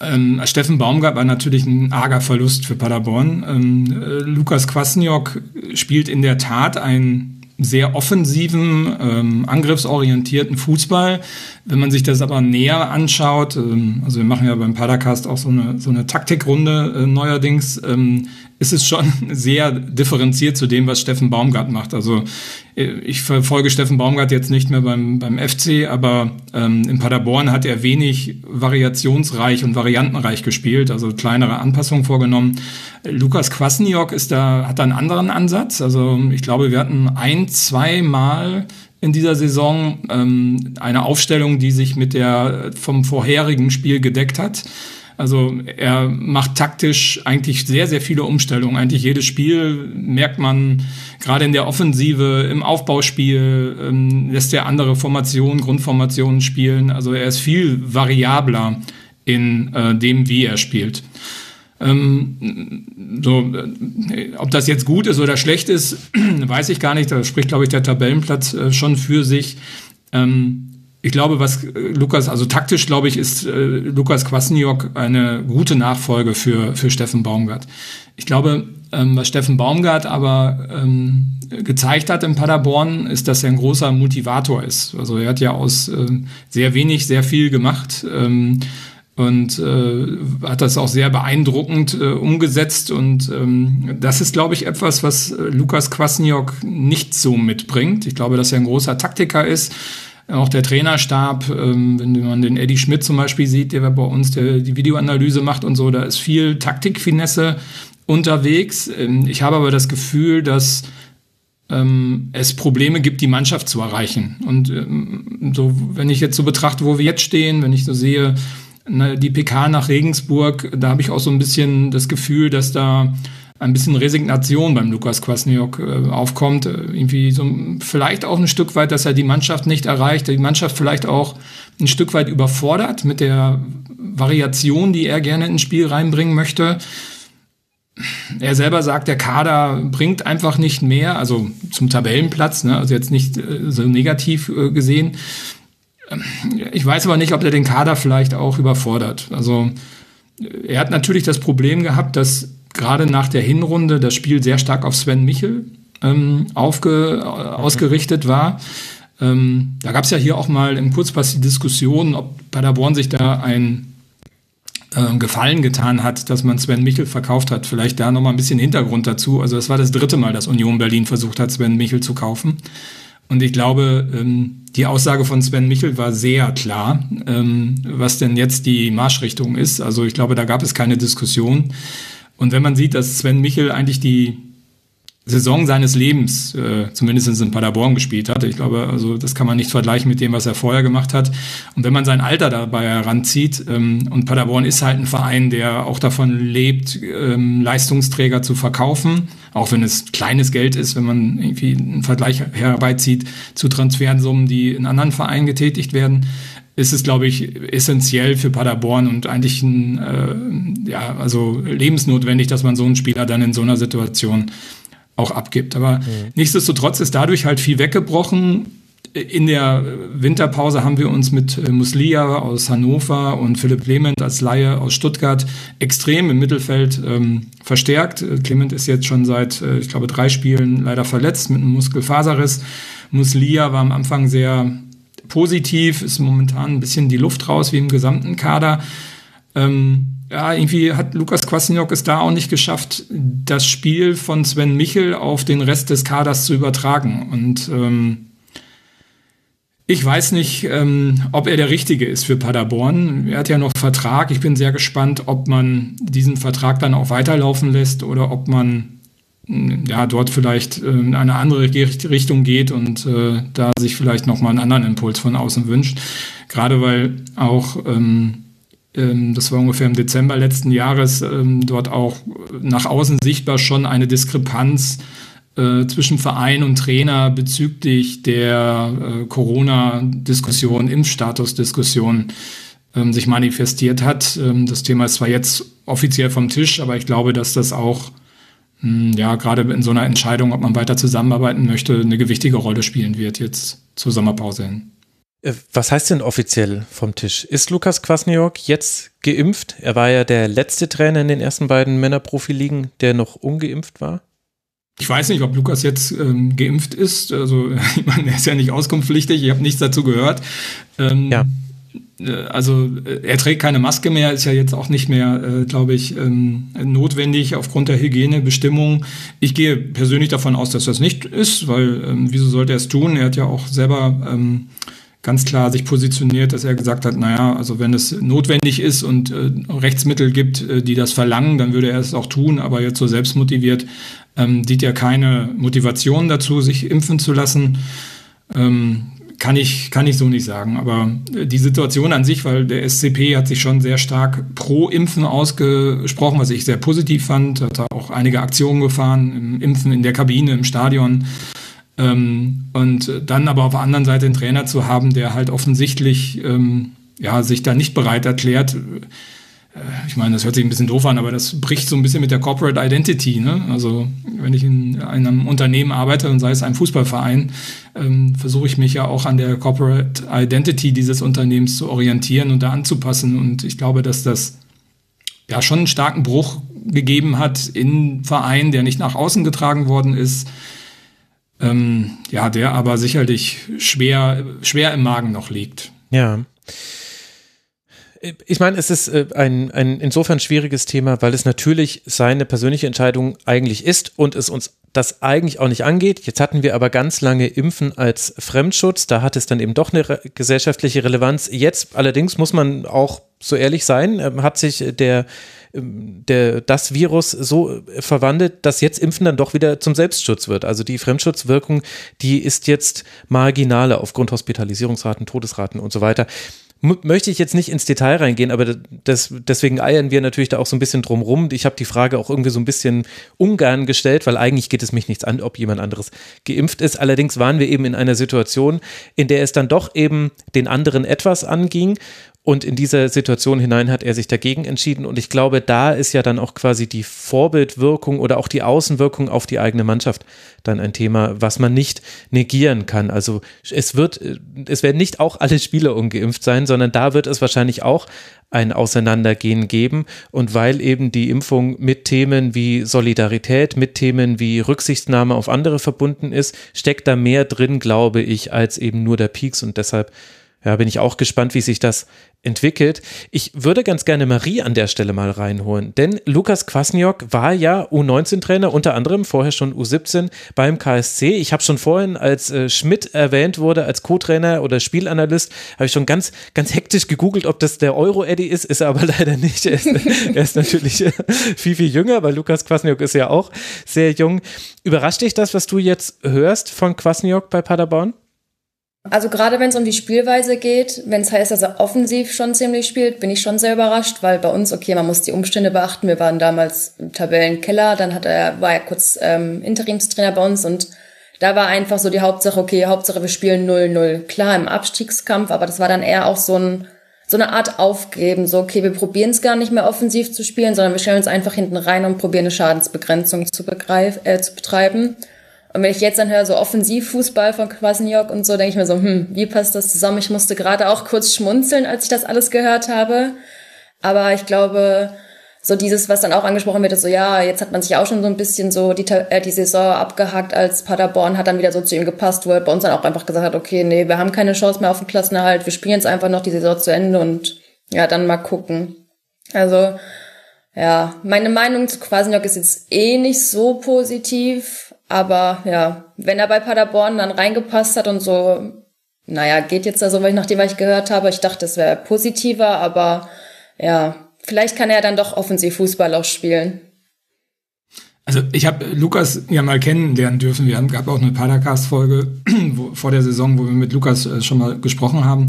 ähm, Steffen Baumgart war natürlich ein arger Verlust für Paderborn. Ähm, äh, Lukas Kwasniok spielt in der Tat ein sehr offensiven, ähm, angriffsorientierten Fußball. Wenn man sich das aber näher anschaut, ähm, also wir machen ja beim Padercast auch so eine, so eine Taktikrunde äh, neuerdings, ähm, ist es schon sehr differenziert zu dem, was Steffen Baumgart macht. Also äh, ich verfolge Steffen Baumgart jetzt nicht mehr beim, beim FC, aber ähm, in Paderborn hat er wenig variationsreich und variantenreich gespielt, also kleinere Anpassungen vorgenommen. Lukas Kwasniok ist da, hat da einen anderen Ansatz. Also ich glaube, wir hatten ein, zwei Mal in dieser Saison ähm, eine Aufstellung, die sich mit der vom vorherigen Spiel gedeckt hat. Also er macht taktisch eigentlich sehr, sehr viele Umstellungen. Eigentlich jedes Spiel merkt man gerade in der Offensive, im Aufbauspiel, ähm, lässt er andere Formationen, Grundformationen spielen. Also er ist viel variabler in äh, dem, wie er spielt. Ähm, so, äh, ob das jetzt gut ist oder schlecht ist, weiß ich gar nicht. Da spricht, glaube ich, der Tabellenplatz äh, schon für sich. Ähm, ich glaube, was äh, Lukas, also taktisch glaube ich, ist äh, Lukas Kwasniok eine gute Nachfolge für, für Steffen Baumgart. Ich glaube, ähm, was Steffen Baumgart aber ähm, gezeigt hat in Paderborn, ist, dass er ein großer Motivator ist. Also er hat ja aus äh, sehr wenig sehr viel gemacht. Ähm, und äh, hat das auch sehr beeindruckend äh, umgesetzt. Und ähm, das ist, glaube ich, etwas, was äh, Lukas Kwasniok nicht so mitbringt. Ich glaube, dass er ein großer Taktiker ist. Auch der Trainerstab, ähm, wenn man den Eddie Schmidt zum Beispiel sieht, der bei uns der, die Videoanalyse macht und so, da ist viel Taktikfinesse unterwegs. Ähm, ich habe aber das Gefühl, dass ähm, es Probleme gibt, die Mannschaft zu erreichen. Und so, wenn ich jetzt so betrachte, wo wir jetzt stehen, wenn ich so sehe, Ne, die PK nach Regensburg, da habe ich auch so ein bisschen das Gefühl, dass da ein bisschen Resignation beim Lukas Kwasniok äh, aufkommt. Äh, irgendwie so vielleicht auch ein Stück weit, dass er die Mannschaft nicht erreicht, die Mannschaft vielleicht auch ein Stück weit überfordert mit der Variation, die er gerne ins Spiel reinbringen möchte. Er selber sagt, der Kader bringt einfach nicht mehr, also zum Tabellenplatz, ne, also jetzt nicht äh, so negativ äh, gesehen. Ich weiß aber nicht, ob er den Kader vielleicht auch überfordert. Also er hat natürlich das Problem gehabt, dass gerade nach der Hinrunde das Spiel sehr stark auf Sven Michel ähm, aufge, ausgerichtet war. Ähm, da gab es ja hier auch mal im Kurzpass die Diskussion, ob Paderborn sich da ein äh, Gefallen getan hat, dass man Sven Michel verkauft hat. Vielleicht da nochmal ein bisschen Hintergrund dazu. Also es war das dritte Mal, dass Union Berlin versucht hat, Sven Michel zu kaufen. Und ich glaube, ähm, die Aussage von Sven Michel war sehr klar, ähm, was denn jetzt die Marschrichtung ist. Also ich glaube, da gab es keine Diskussion. Und wenn man sieht, dass Sven Michel eigentlich die Saison seines Lebens, äh, zumindest in Paderborn gespielt hat. Ich glaube, also das kann man nicht vergleichen mit dem, was er vorher gemacht hat. Und wenn man sein Alter dabei heranzieht, ähm, und Paderborn ist halt ein Verein, der auch davon lebt, ähm, Leistungsträger zu verkaufen, auch wenn es kleines Geld ist, wenn man irgendwie einen Vergleich herbeizieht zu Transfersummen, die in anderen Vereinen getätigt werden, ist es, glaube ich, essentiell für Paderborn und eigentlich ein, äh, ja, also lebensnotwendig, dass man so einen Spieler dann in so einer Situation auch abgibt. Aber mhm. nichtsdestotrotz ist dadurch halt viel weggebrochen. in der Winterpause haben wir uns mit äh, Muslia aus Hannover und Philipp Clement als Laie aus Stuttgart extrem im Mittelfeld ähm, verstärkt. Äh, Clement ist jetzt schon seit, äh, ich glaube, drei Spielen leider verletzt mit einem Muskelfaserriss. Muslia war am Anfang sehr positiv, ist momentan ein bisschen die Luft raus wie im gesamten Kader. Ähm, ja, irgendwie hat Lukas Kwasniok es da auch nicht geschafft, das Spiel von Sven Michel auf den Rest des Kaders zu übertragen. Und ähm, ich weiß nicht, ähm, ob er der Richtige ist für Paderborn. Er hat ja noch Vertrag. Ich bin sehr gespannt, ob man diesen Vertrag dann auch weiterlaufen lässt oder ob man ja dort vielleicht äh, in eine andere Richtung geht und äh, da sich vielleicht noch mal einen anderen Impuls von außen wünscht. Gerade weil auch ähm, ähm, das war ungefähr im Dezember letzten Jahres ähm, dort auch nach außen sichtbar schon eine Diskrepanz äh, zwischen Verein und Trainer bezüglich der äh, Corona-Diskussion, Impfstatus-Diskussion ähm, sich manifestiert hat. Ähm, das Thema ist zwar jetzt offiziell vom Tisch, aber ich glaube, dass das auch ja gerade in so einer Entscheidung, ob man weiter zusammenarbeiten möchte, eine gewichtige Rolle spielen wird jetzt zur Sommerpause hin. Äh, was heißt denn offiziell vom Tisch? Ist Lukas Kwasniok jetzt geimpft? Er war ja der letzte Trainer in den ersten beiden Männerprofiligen, der noch ungeimpft war. Ich weiß nicht, ob Lukas jetzt ähm, geimpft ist. Also, ich meine, er ist ja nicht auskunftspflichtig, ich habe nichts dazu gehört. Ähm, ja. Äh, also er trägt keine Maske mehr, ist ja jetzt auch nicht mehr, äh, glaube ich, ähm, notwendig aufgrund der Hygienebestimmung. Ich gehe persönlich davon aus, dass das nicht ist, weil ähm, wieso sollte er es tun? Er hat ja auch selber ähm, ganz klar sich positioniert, dass er gesagt hat, naja, also wenn es notwendig ist und äh, Rechtsmittel gibt, äh, die das verlangen, dann würde er es auch tun, aber jetzt so selbstmotiviert ähm, sieht er keine Motivation dazu, sich impfen zu lassen. Ähm, kann ich, kann ich so nicht sagen. Aber äh, die Situation an sich, weil der SCP hat sich schon sehr stark pro Impfen ausgesprochen, was ich sehr positiv fand. Hat auch einige Aktionen gefahren, im Impfen in der Kabine, im Stadion. Ähm, und dann aber auf der anderen Seite einen Trainer zu haben, der halt offensichtlich ähm, ja, sich da nicht bereit erklärt. Ich meine, das hört sich ein bisschen doof an, aber das bricht so ein bisschen mit der Corporate Identity. Ne? Also wenn ich in einem Unternehmen arbeite und sei es ein Fußballverein, ähm, versuche ich mich ja auch an der Corporate Identity dieses Unternehmens zu orientieren und da anzupassen. Und ich glaube, dass das ja schon einen starken Bruch gegeben hat in Verein, der nicht nach außen getragen worden ist ähm, ja, der aber sicherlich schwer, schwer im Magen noch liegt. Ja. Ich meine, es ist äh, ein, ein insofern schwieriges Thema, weil es natürlich seine persönliche Entscheidung eigentlich ist und es uns das eigentlich auch nicht angeht. Jetzt hatten wir aber ganz lange Impfen als Fremdschutz. Da hat es dann eben doch eine gesellschaftliche Relevanz. Jetzt allerdings muss man auch so ehrlich sein, ähm, hat sich der ähm, der, das Virus so verwandelt, dass jetzt Impfen dann doch wieder zum Selbstschutz wird. Also die Fremdschutzwirkung, die ist jetzt marginale aufgrund Hospitalisierungsraten, Todesraten und so weiter möchte ich jetzt nicht ins Detail reingehen, aber das, deswegen eiern wir natürlich da auch so ein bisschen drum rum. Ich habe die Frage auch irgendwie so ein bisschen ungern gestellt, weil eigentlich geht es mich nichts an, ob jemand anderes geimpft ist. Allerdings waren wir eben in einer Situation, in der es dann doch eben den anderen etwas anging und in dieser Situation hinein hat er sich dagegen entschieden. Und ich glaube, da ist ja dann auch quasi die Vorbildwirkung oder auch die Außenwirkung auf die eigene Mannschaft dann ein Thema, was man nicht negieren kann. Also es wird, es werden nicht auch alle Spieler ungeimpft sein, sondern da wird es wahrscheinlich auch ein Auseinandergehen geben. Und weil eben die Impfung mit Themen wie Solidarität, mit Themen wie Rücksichtnahme auf andere verbunden ist, steckt da mehr drin, glaube ich, als eben nur der Peaks. Und deshalb ja, bin ich auch gespannt, wie sich das entwickelt. Ich würde ganz gerne Marie an der Stelle mal reinholen, denn Lukas Kwasniok war ja U19-Trainer, unter anderem vorher schon U17 beim KSC. Ich habe schon vorhin, als äh, Schmidt erwähnt wurde als Co-Trainer oder Spielanalyst, habe ich schon ganz, ganz hektisch gegoogelt, ob das der Euro-Eddy ist, ist er aber leider nicht. Er ist, er ist natürlich äh, viel, viel jünger, weil Lukas Kwasniok ist ja auch sehr jung. Überrascht dich das, was du jetzt hörst von Kwasniok bei Paderborn? Also gerade wenn es um die Spielweise geht, wenn es heißt, dass er offensiv schon ziemlich spielt, bin ich schon sehr überrascht, weil bei uns, okay, man muss die Umstände beachten. Wir waren damals im Tabellenkeller, dann hat er, war er kurz ähm, Interimstrainer bei uns und da war einfach so die Hauptsache, okay, Hauptsache wir spielen 0-0. Klar, im Abstiegskampf, aber das war dann eher auch so ein so eine Art Aufgeben, so okay, wir probieren es gar nicht mehr offensiv zu spielen, sondern wir stellen uns einfach hinten rein und probieren eine Schadensbegrenzung zu, begreif, äh, zu betreiben. Und wenn ich jetzt dann höre, so Offensivfußball von Kwasniok und so, denke ich mir so, hm, wie passt das zusammen? Ich musste gerade auch kurz schmunzeln, als ich das alles gehört habe. Aber ich glaube, so dieses, was dann auch angesprochen wird, ist so, ja, jetzt hat man sich auch schon so ein bisschen so die, äh, die Saison abgehackt, als Paderborn hat dann wieder so zu ihm gepasst, wo er bei uns dann auch einfach gesagt hat, okay, nee, wir haben keine Chance mehr auf den Klassenerhalt, wir spielen jetzt einfach noch die Saison zu Ende und ja, dann mal gucken. Also, ja, meine Meinung zu Quasinok ist jetzt eh nicht so positiv, aber ja, wenn er bei Paderborn dann reingepasst hat und so, naja, geht jetzt da so, nachdem was ich gehört habe, ich dachte, es wäre positiver, aber ja, vielleicht kann er dann doch offensiv Fußball auch spielen. Also ich habe Lukas ja mal kennenlernen dürfen. Wir haben gab auch eine Padercast-Folge vor der Saison, wo wir mit Lukas äh, schon mal gesprochen haben.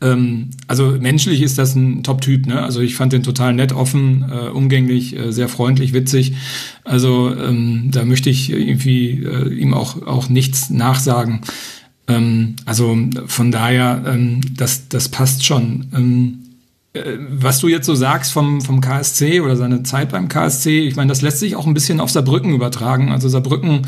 Ähm, also menschlich ist das ein Top-Typ. Ne? Also ich fand den total nett, offen, äh, umgänglich, äh, sehr freundlich, witzig. Also ähm, da möchte ich irgendwie äh, ihm auch auch nichts nachsagen. Ähm, also von daher, ähm, das das passt schon. Äh, was du jetzt so sagst vom, vom KSC oder seine Zeit beim KSC, ich meine, das lässt sich auch ein bisschen auf Saarbrücken übertragen. Also Saarbrücken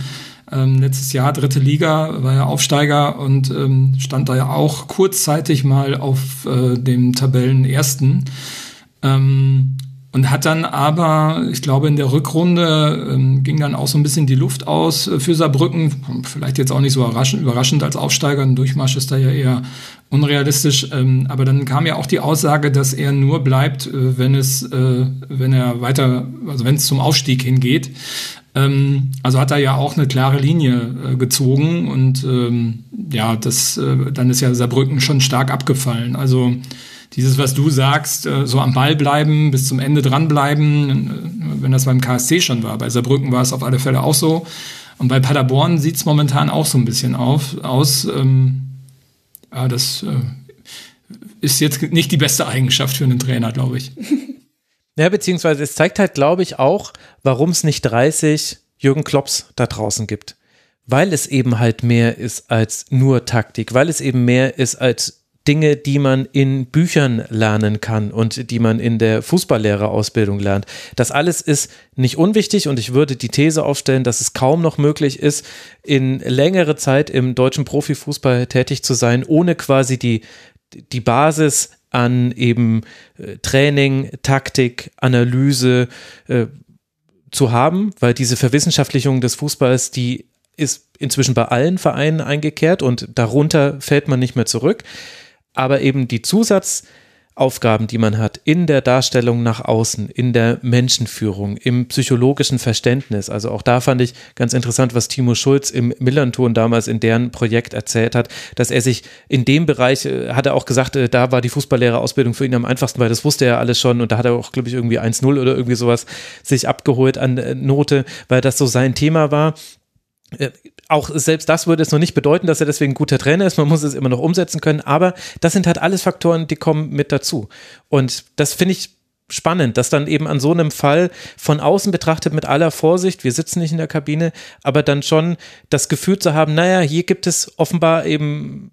ähm, letztes Jahr dritte Liga, war ja Aufsteiger und ähm, stand da ja auch kurzzeitig mal auf äh, dem Tabellenersten. Ähm, und hat dann aber, ich glaube, in der Rückrunde ähm, ging dann auch so ein bisschen die Luft aus äh, für Saarbrücken. Vielleicht jetzt auch nicht so überraschend, überraschend als Aufsteiger. Ein Durchmarsch ist da ja eher unrealistisch. Ähm, aber dann kam ja auch die Aussage, dass er nur bleibt, äh, wenn es, äh, wenn er weiter, also wenn es zum Aufstieg hingeht. Ähm, also hat er ja auch eine klare Linie äh, gezogen und ähm, ja, das, äh, dann ist ja Saarbrücken schon stark abgefallen. Also dieses, was du sagst, äh, so am Ball bleiben, bis zum Ende dranbleiben, äh, wenn das beim KSC schon war. Bei Saarbrücken war es auf alle Fälle auch so. Und bei Paderborn sieht es momentan auch so ein bisschen auf, aus. Ähm, ja, das äh, ist jetzt nicht die beste Eigenschaft für einen Trainer, glaube ich. Ja, beziehungsweise es zeigt halt, glaube ich, auch, warum es nicht 30 Jürgen Klopps da draußen gibt. Weil es eben halt mehr ist als nur Taktik, weil es eben mehr ist als Dinge, die man in Büchern lernen kann und die man in der Fußballlehrerausbildung lernt. Das alles ist nicht unwichtig und ich würde die These aufstellen, dass es kaum noch möglich ist, in längere Zeit im deutschen Profifußball tätig zu sein, ohne quasi die, die Basis an eben äh, Training, Taktik, Analyse äh, zu haben, weil diese Verwissenschaftlichung des Fußballs, die ist inzwischen bei allen Vereinen eingekehrt und darunter fällt man nicht mehr zurück aber eben die Zusatzaufgaben, die man hat in der Darstellung nach außen, in der Menschenführung, im psychologischen Verständnis. Also auch da fand ich ganz interessant, was Timo Schulz im Millanton damals in deren Projekt erzählt hat, dass er sich in dem Bereich, äh, hat er auch gesagt, äh, da war die Fußballlehrerausbildung für ihn am einfachsten, weil das wusste er alles schon und da hat er auch, glaube ich, irgendwie 1-0 oder irgendwie sowas sich abgeholt an äh, Note, weil das so sein Thema war auch selbst das würde es noch nicht bedeuten, dass er deswegen ein guter Trainer ist. Man muss es immer noch umsetzen können. Aber das sind halt alles Faktoren, die kommen mit dazu. Und das finde ich spannend, dass dann eben an so einem Fall von außen betrachtet mit aller Vorsicht, wir sitzen nicht in der Kabine, aber dann schon das Gefühl zu haben, naja, hier gibt es offenbar eben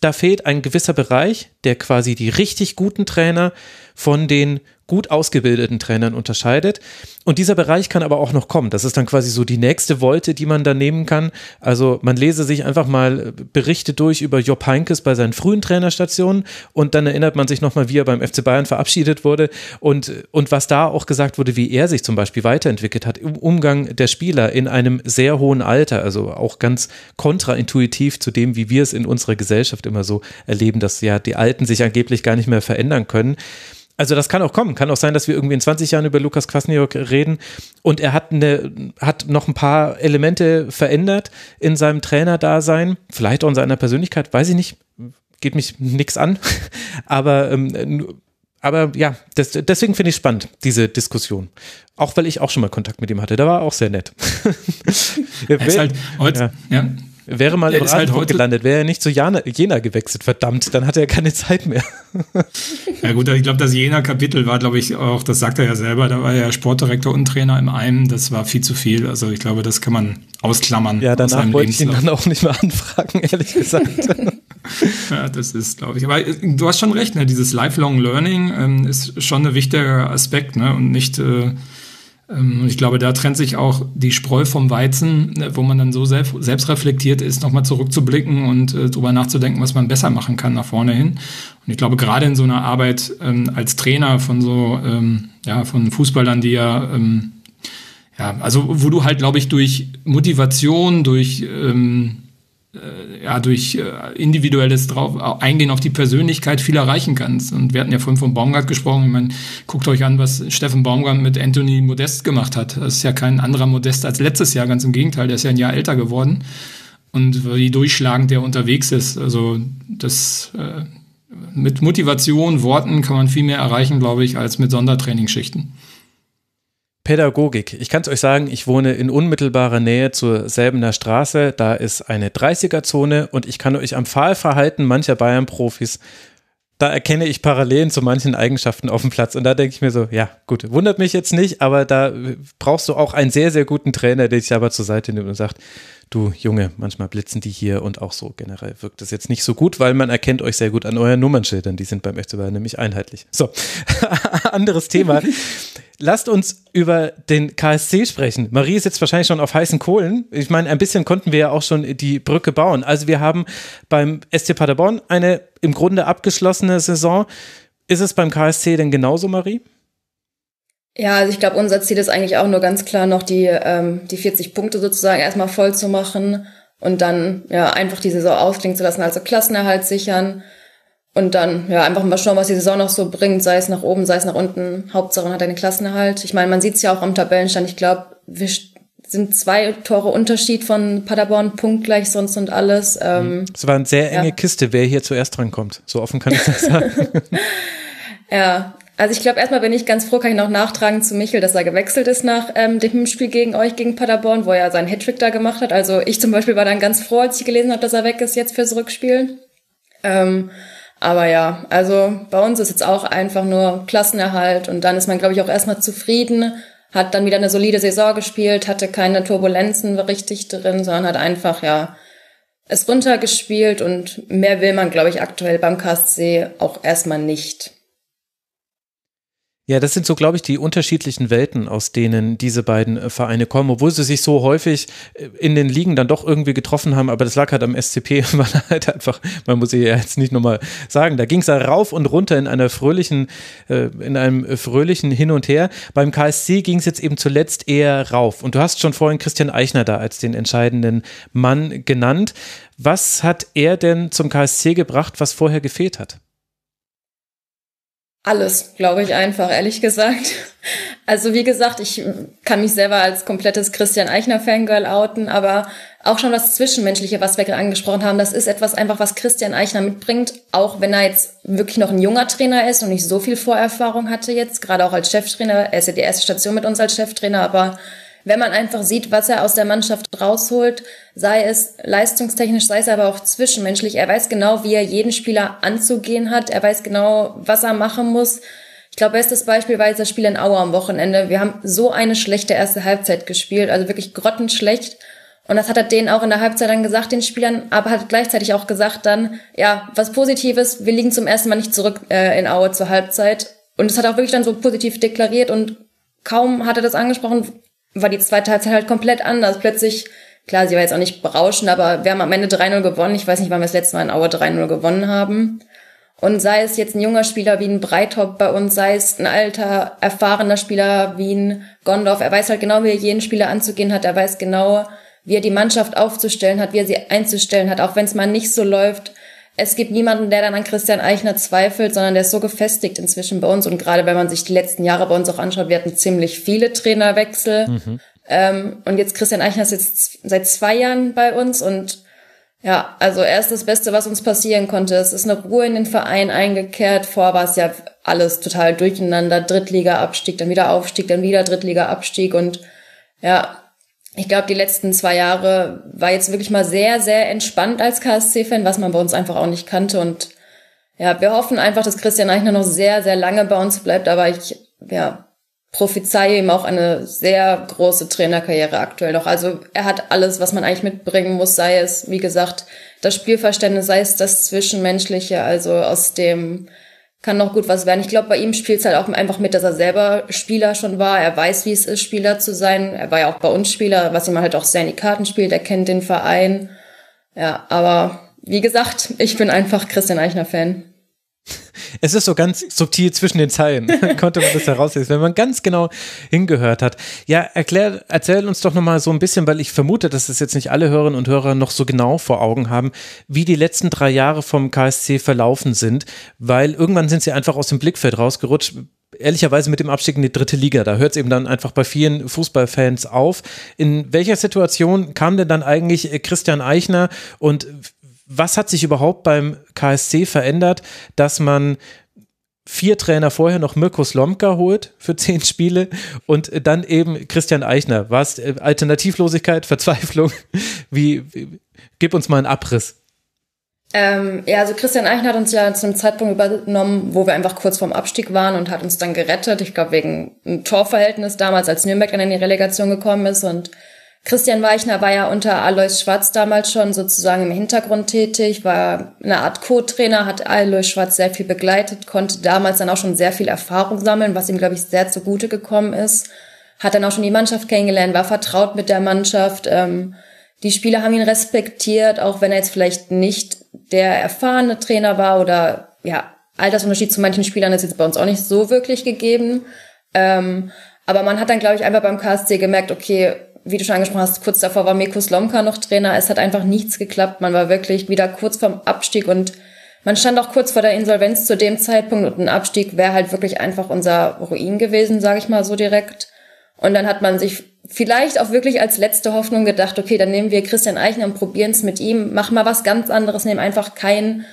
da fehlt ein gewisser Bereich, der quasi die richtig guten Trainer von den gut ausgebildeten Trainern unterscheidet. Und dieser Bereich kann aber auch noch kommen. Das ist dann quasi so die nächste Wolte, die man da nehmen kann. Also man lese sich einfach mal Berichte durch über Job Heinkes bei seinen frühen Trainerstationen und dann erinnert man sich nochmal, wie er beim FC Bayern verabschiedet wurde und, und was da auch gesagt wurde, wie er sich zum Beispiel weiterentwickelt hat im Umgang der Spieler in einem sehr hohen Alter. Also auch ganz kontraintuitiv zu dem, wie wir es in unserer Gesellschaft immer so erleben, dass ja die Alten sich angeblich gar nicht mehr verändern können. Also das kann auch kommen. Kann auch sein, dass wir irgendwie in 20 Jahren über Lukas Kwasniok reden und er hat, eine, hat noch ein paar Elemente verändert in seinem Trainerdasein, vielleicht auch in seiner Persönlichkeit, weiß ich nicht, geht mich nichts an. Aber, ähm, aber ja, das, deswegen finde ich spannend, diese Diskussion. Auch weil ich auch schon mal Kontakt mit ihm hatte. Da war er auch sehr nett. er ist halt heute, ja. ja Wäre mal im Ravensburg halt gelandet, wäre er nicht zu Jena, Jena gewechselt, verdammt, dann hatte er keine Zeit mehr. ja gut, ich glaube, das Jena-Kapitel war, glaube ich, auch, das sagt er ja selber, da war er Sportdirektor und Trainer im einen, das war viel zu viel. Also ich glaube, das kann man ausklammern. Ja, danach wollte ich ihn dann auch nicht mehr anfragen, ehrlich gesagt. ja, das ist, glaube ich. Aber äh, du hast schon recht, ne? dieses Lifelong Learning ähm, ist schon ein wichtiger Aspekt, ne? Und nicht äh, und ich glaube, da trennt sich auch die Spreu vom Weizen, ne, wo man dann so selbst, reflektiert ist, nochmal zurückzublicken und äh, darüber nachzudenken, was man besser machen kann nach vorne hin. Und ich glaube, gerade in so einer Arbeit ähm, als Trainer von so, ähm, ja, von Fußballern, die ja, ähm, ja, also wo du halt, glaube ich, durch Motivation, durch ähm, ja, durch äh, individuelles drauf eingehen auf die Persönlichkeit viel erreichen kannst. Und wir hatten ja vorhin von Baumgart gesprochen. Ich meine, guckt euch an, was Steffen Baumgart mit Anthony Modest gemacht hat. Das ist ja kein anderer Modest als letztes Jahr, ganz im Gegenteil, der ist ja ein Jahr älter geworden. Und wie durchschlagend der unterwegs ist. Also das äh, mit Motivation, Worten kann man viel mehr erreichen, glaube ich, als mit Sondertrainingsschichten. Pädagogik. Ich kann es euch sagen, ich wohne in unmittelbarer Nähe zur Selbener Straße. Da ist eine 30er-Zone und ich kann euch am Fahrverhalten mancher Bayern-Profis da erkenne ich Parallelen zu manchen Eigenschaften auf dem Platz. Und da denke ich mir so, ja, gut, wundert mich jetzt nicht, aber da brauchst du auch einen sehr, sehr guten Trainer, der dich aber zur Seite nimmt und sagt, du Junge, manchmal blitzen die hier und auch so generell wirkt das jetzt nicht so gut, weil man erkennt euch sehr gut an euren Nummernschildern. Die sind beim FC Bayern nämlich einheitlich. So, anderes Thema. Lasst uns über den KSC sprechen. Marie sitzt wahrscheinlich schon auf heißen Kohlen. Ich meine, ein bisschen konnten wir ja auch schon die Brücke bauen. Also wir haben beim SC Paderborn eine im Grunde abgeschlossene Saison. Ist es beim KSC denn genauso, Marie? Ja, also ich glaube, unser Ziel ist eigentlich auch nur ganz klar noch die, ähm, die 40 Punkte sozusagen erstmal voll zu machen und dann ja einfach die Saison ausklingen zu lassen, also Klassenerhalt sichern und dann, ja, einfach mal schauen, was die Saison noch so bringt, sei es nach oben, sei es nach unten. Hauptsache man hat eine Klassenerhalt. Ich meine, man sieht es ja auch am Tabellenstand. Ich glaube, wir sind zwei Tore Unterschied von Paderborn, punktgleich sonst und alles. Ähm, es war eine sehr enge ja. Kiste, wer hier zuerst drankommt. So offen kann ich das sagen. ja, also ich glaube, erstmal bin ich ganz froh, kann ich noch nachtragen zu Michel, dass er gewechselt ist nach ähm, dem Spiel gegen euch, gegen Paderborn, wo er seinen Hattrick da gemacht hat. Also ich zum Beispiel war dann ganz froh, als ich gelesen habe, dass er weg ist jetzt fürs Rückspiel. Ähm, aber ja, also bei uns ist jetzt auch einfach nur Klassenerhalt und dann ist man, glaube ich, auch erstmal zufrieden, hat dann wieder eine solide Saison gespielt, hatte keine Turbulenzen richtig drin, sondern hat einfach, ja, es runtergespielt und mehr will man, glaube ich, aktuell beim KSC auch erstmal nicht. Ja, das sind so, glaube ich, die unterschiedlichen Welten, aus denen diese beiden äh, Vereine kommen, obwohl sie sich so häufig äh, in den Ligen dann doch irgendwie getroffen haben. Aber das lag halt am SCP, weil halt einfach, man muss ja jetzt nicht nochmal sagen, da ging es ja rauf und runter in einer fröhlichen, äh, in einem fröhlichen Hin und Her. Beim KSC ging es jetzt eben zuletzt eher rauf. Und du hast schon vorhin Christian Eichner da als den entscheidenden Mann genannt. Was hat er denn zum KSC gebracht, was vorher gefehlt hat? Alles, glaube ich einfach, ehrlich gesagt. Also wie gesagt, ich kann mich selber als komplettes Christian Eichner Fangirl outen, aber auch schon das Zwischenmenschliche, was wir gerade angesprochen haben, das ist etwas einfach, was Christian Eichner mitbringt, auch wenn er jetzt wirklich noch ein junger Trainer ist und nicht so viel Vorerfahrung hatte jetzt, gerade auch als Cheftrainer. Er ist ja die erste Station mit uns als Cheftrainer, aber wenn man einfach sieht, was er aus der Mannschaft rausholt, sei es leistungstechnisch, sei es aber auch zwischenmenschlich. Er weiß genau, wie er jeden Spieler anzugehen hat. Er weiß genau, was er machen muss. Ich glaube, bestes Beispiel war jetzt das Spiel in Aue am Wochenende. Wir haben so eine schlechte erste Halbzeit gespielt, also wirklich grottenschlecht. Und das hat er denen auch in der Halbzeit dann gesagt, den Spielern, aber hat gleichzeitig auch gesagt dann, ja, was Positives, wir liegen zum ersten Mal nicht zurück äh, in Aue zur Halbzeit. Und es hat auch wirklich dann so positiv deklariert und kaum hat er das angesprochen, war die zweite Halbzeit halt komplett anders. Plötzlich, klar, sie war jetzt auch nicht berauschend, aber wir haben am Ende 3-0 gewonnen. Ich weiß nicht, wann wir das letzte Mal in Aue 3-0 gewonnen haben. Und sei es jetzt ein junger Spieler wie ein Breithop bei uns, sei es ein alter, erfahrener Spieler wie ein Gondorf, er weiß halt genau, wie er jeden Spieler anzugehen hat. Er weiß genau, wie er die Mannschaft aufzustellen hat, wie er sie einzustellen hat, auch wenn es mal nicht so läuft es gibt niemanden, der dann an Christian Eichner zweifelt, sondern der ist so gefestigt inzwischen bei uns. Und gerade wenn man sich die letzten Jahre bei uns auch anschaut, wir hatten ziemlich viele Trainerwechsel. Mhm. Ähm, und jetzt Christian Eichner ist jetzt seit zwei Jahren bei uns und ja, also er ist das Beste, was uns passieren konnte. Es ist eine Ruhe in den Verein eingekehrt. Vorher war es ja alles total durcheinander. Drittliga-Abstieg, dann wieder Aufstieg, dann wieder Drittliga-Abstieg und ja, ich glaube, die letzten zwei Jahre war jetzt wirklich mal sehr, sehr entspannt als KSC-Fan, was man bei uns einfach auch nicht kannte. Und ja, wir hoffen einfach, dass Christian Eichner noch sehr, sehr lange bei uns bleibt. Aber ich ja, prophezeie ihm auch eine sehr große Trainerkarriere aktuell noch. Also er hat alles, was man eigentlich mitbringen muss, sei es, wie gesagt, das Spielverständnis, sei es das Zwischenmenschliche, also aus dem kann noch gut was werden. Ich glaube, bei ihm spielt es halt auch einfach mit, dass er selber Spieler schon war. Er weiß, wie es ist, Spieler zu sein. Er war ja auch bei uns Spieler, was ihm halt auch sehr in die Karten spielt. Er kennt den Verein. Ja, aber wie gesagt, ich bin einfach Christian Eichner-Fan. Es ist so ganz subtil zwischen den Zeilen, konnte man das herauslesen, wenn man ganz genau hingehört hat. Ja, erklär, erzähl uns doch nochmal so ein bisschen, weil ich vermute, dass es jetzt nicht alle Hörerinnen und Hörer noch so genau vor Augen haben, wie die letzten drei Jahre vom KSC verlaufen sind, weil irgendwann sind sie einfach aus dem Blickfeld rausgerutscht ehrlicherweise mit dem Abstieg in die dritte Liga. Da hört es eben dann einfach bei vielen Fußballfans auf. In welcher Situation kam denn dann eigentlich Christian Eichner und was hat sich überhaupt beim KSC verändert, dass man vier Trainer vorher noch Mirko Slomka holt für zehn Spiele und dann eben Christian Eichner. War es äh, Alternativlosigkeit, Verzweiflung? Wie, wie, gib uns mal einen Abriss. Ähm, ja, also Christian Eichner hat uns ja zu einem Zeitpunkt übernommen, wo wir einfach kurz vorm Abstieg waren und hat uns dann gerettet. Ich glaube, wegen einem Torverhältnis damals, als Nürnberg dann in die Relegation gekommen ist und Christian Weichner war ja unter Alois Schwarz damals schon sozusagen im Hintergrund tätig, war eine Art Co-Trainer, hat Alois Schwarz sehr viel begleitet, konnte damals dann auch schon sehr viel Erfahrung sammeln, was ihm, glaube ich, sehr zugute gekommen ist. Hat dann auch schon die Mannschaft kennengelernt, war vertraut mit der Mannschaft. Ähm, die Spieler haben ihn respektiert, auch wenn er jetzt vielleicht nicht der erfahrene Trainer war oder ja, Altersunterschied zu manchen Spielern ist jetzt bei uns auch nicht so wirklich gegeben. Ähm, aber man hat dann, glaube ich, einfach beim KSC gemerkt, okay, wie du schon angesprochen hast, kurz davor war Meko Slomka noch Trainer. Es hat einfach nichts geklappt. Man war wirklich wieder kurz vorm Abstieg und man stand auch kurz vor der Insolvenz zu dem Zeitpunkt und ein Abstieg wäre halt wirklich einfach unser Ruin gewesen, sage ich mal so direkt. Und dann hat man sich vielleicht auch wirklich als letzte Hoffnung gedacht, okay, dann nehmen wir Christian Eichner und probieren es mit ihm, mach mal was ganz anderes, nehmen einfach keinen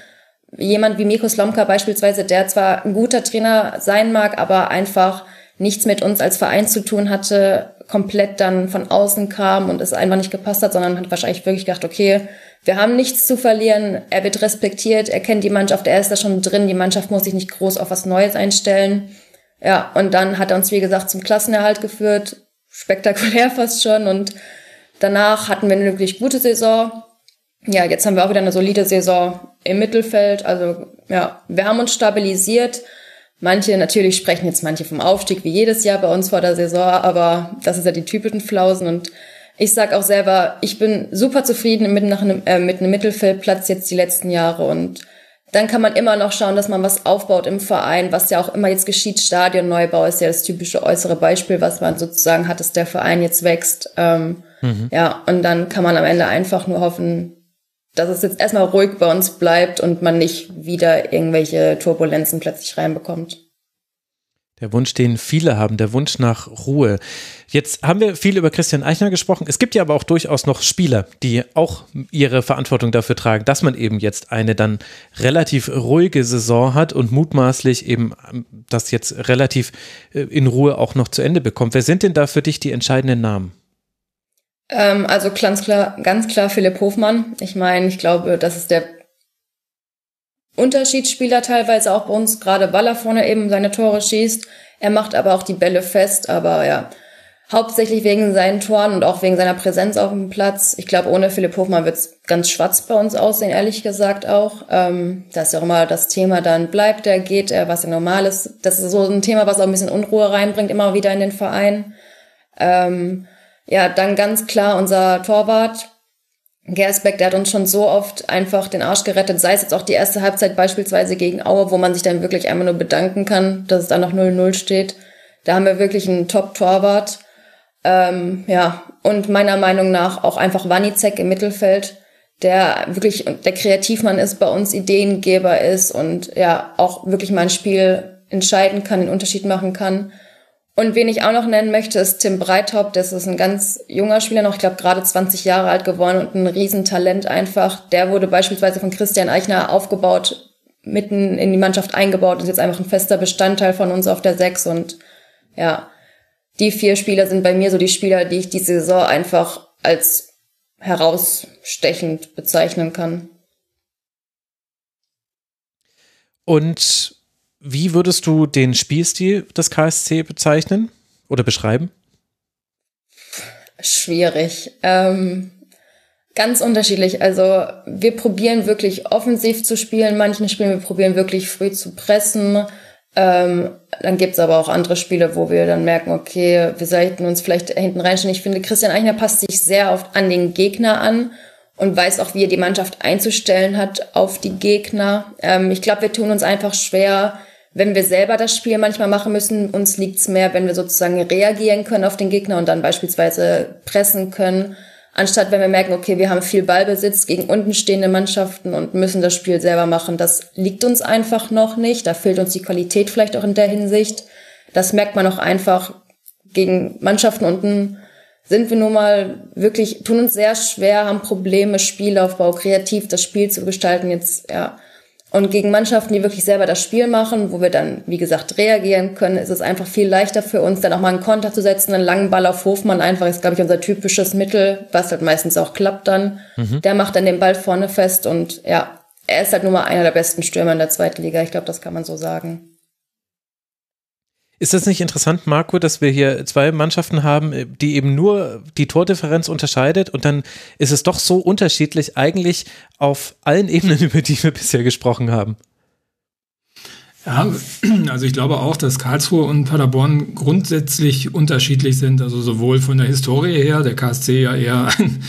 jemand wie Miko Slomka beispielsweise, der zwar ein guter Trainer sein mag, aber einfach nichts mit uns als Verein zu tun hatte, komplett dann von außen kam und es einfach nicht gepasst hat, sondern hat wahrscheinlich wirklich gedacht, okay, wir haben nichts zu verlieren, er wird respektiert, er kennt die Mannschaft, er ist da schon drin, die Mannschaft muss sich nicht groß auf was Neues einstellen. Ja, und dann hat er uns, wie gesagt, zum Klassenerhalt geführt, spektakulär fast schon und danach hatten wir eine wirklich gute Saison. Ja, jetzt haben wir auch wieder eine solide Saison im Mittelfeld, also ja, wir haben uns stabilisiert, Manche, natürlich sprechen jetzt manche vom Aufstieg wie jedes Jahr bei uns vor der Saison, aber das ist ja die typischen Flausen und ich sag auch selber, ich bin super zufrieden mit, nach einem, äh, mit einem Mittelfeldplatz jetzt die letzten Jahre und dann kann man immer noch schauen, dass man was aufbaut im Verein, was ja auch immer jetzt geschieht. Stadionneubau ist ja das typische äußere Beispiel, was man sozusagen hat, dass der Verein jetzt wächst. Ähm, mhm. Ja, und dann kann man am Ende einfach nur hoffen, dass es jetzt erstmal ruhig bei uns bleibt und man nicht wieder irgendwelche Turbulenzen plötzlich reinbekommt. Der Wunsch, den viele haben, der Wunsch nach Ruhe. Jetzt haben wir viel über Christian Eichner gesprochen. Es gibt ja aber auch durchaus noch Spieler, die auch ihre Verantwortung dafür tragen, dass man eben jetzt eine dann relativ ruhige Saison hat und mutmaßlich eben das jetzt relativ äh, in Ruhe auch noch zu Ende bekommt. Wer sind denn da für dich die entscheidenden Namen? Ähm, also ganz klar, ganz klar Philipp Hofmann. Ich meine, ich glaube, das ist der Unterschiedsspieler teilweise auch bei uns, gerade weil er vorne eben seine Tore schießt. Er macht aber auch die Bälle fest, aber ja, hauptsächlich wegen seinen Toren und auch wegen seiner Präsenz auf dem Platz. Ich glaube, ohne Philipp Hofmann wird's ganz schwarz bei uns aussehen, ehrlich gesagt auch. Ähm, da ist ja auch immer das Thema, dann bleibt er, geht er, was ja normal ist. Das ist so ein Thema, was auch ein bisschen Unruhe reinbringt, immer wieder in den Verein. Ähm, ja, dann ganz klar unser Torwart. Gersbeck, der hat uns schon so oft einfach den Arsch gerettet, sei es jetzt auch die erste Halbzeit beispielsweise gegen Aue, wo man sich dann wirklich einmal nur bedanken kann, dass es da noch 0-0 steht. Da haben wir wirklich einen Top-Torwart. Ähm, ja, und meiner Meinung nach auch einfach Wanizek im Mittelfeld, der wirklich der Kreativmann ist, bei uns Ideengeber ist und ja, auch wirklich mal ein Spiel entscheiden kann, den Unterschied machen kann. Und wen ich auch noch nennen möchte, ist Tim Breithaupt. Das ist ein ganz junger Spieler noch, ich glaube gerade 20 Jahre alt geworden und ein Riesentalent einfach. Der wurde beispielsweise von Christian Eichner aufgebaut, mitten in die Mannschaft eingebaut, ist jetzt einfach ein fester Bestandteil von uns auf der Sechs. Und ja, die vier Spieler sind bei mir so die Spieler, die ich diese Saison einfach als herausstechend bezeichnen kann. Und wie würdest du den Spielstil des KSC bezeichnen oder beschreiben? Schwierig. Ähm, Ganz unterschiedlich. Also wir probieren wirklich offensiv zu spielen. Manchen Spielen wir probieren wirklich früh zu pressen. Ähm, dann gibt's aber auch andere Spiele, wo wir dann merken, okay, wir sollten uns vielleicht hinten reinstellen. Ich finde, Christian Eichner passt sich sehr oft an den Gegner an und weiß auch, wie er die Mannschaft einzustellen hat auf die Gegner. Ähm, ich glaube, wir tun uns einfach schwer, wenn wir selber das Spiel manchmal machen müssen. Uns liegt's mehr, wenn wir sozusagen reagieren können auf den Gegner und dann beispielsweise pressen können anstatt wenn wir merken, okay, wir haben viel Ballbesitz gegen unten stehende Mannschaften und müssen das Spiel selber machen. Das liegt uns einfach noch nicht. Da fehlt uns die Qualität vielleicht auch in der Hinsicht. Das merkt man auch einfach gegen Mannschaften unten sind wir nun mal wirklich, tun uns sehr schwer, haben Probleme, Spielaufbau, kreativ das Spiel zu gestalten. Jetzt, ja, und gegen Mannschaften, die wirklich selber das Spiel machen, wo wir dann, wie gesagt, reagieren können, ist es einfach viel leichter für uns, dann auch mal einen Konter zu setzen, einen langen Ball auf Hofmann einfach ist, glaube ich, unser typisches Mittel, was halt meistens auch klappt dann. Mhm. Der macht dann den Ball vorne fest und ja, er ist halt nun mal einer der besten Stürmer in der zweiten Liga. Ich glaube, das kann man so sagen. Ist das nicht interessant, Marco, dass wir hier zwei Mannschaften haben, die eben nur die Tordifferenz unterscheidet und dann ist es doch so unterschiedlich eigentlich auf allen Ebenen, über die wir bisher gesprochen haben? Ja, also ich glaube auch, dass Karlsruhe und Paderborn grundsätzlich unterschiedlich sind. Also sowohl von der Historie her, der KSC ja eher ein,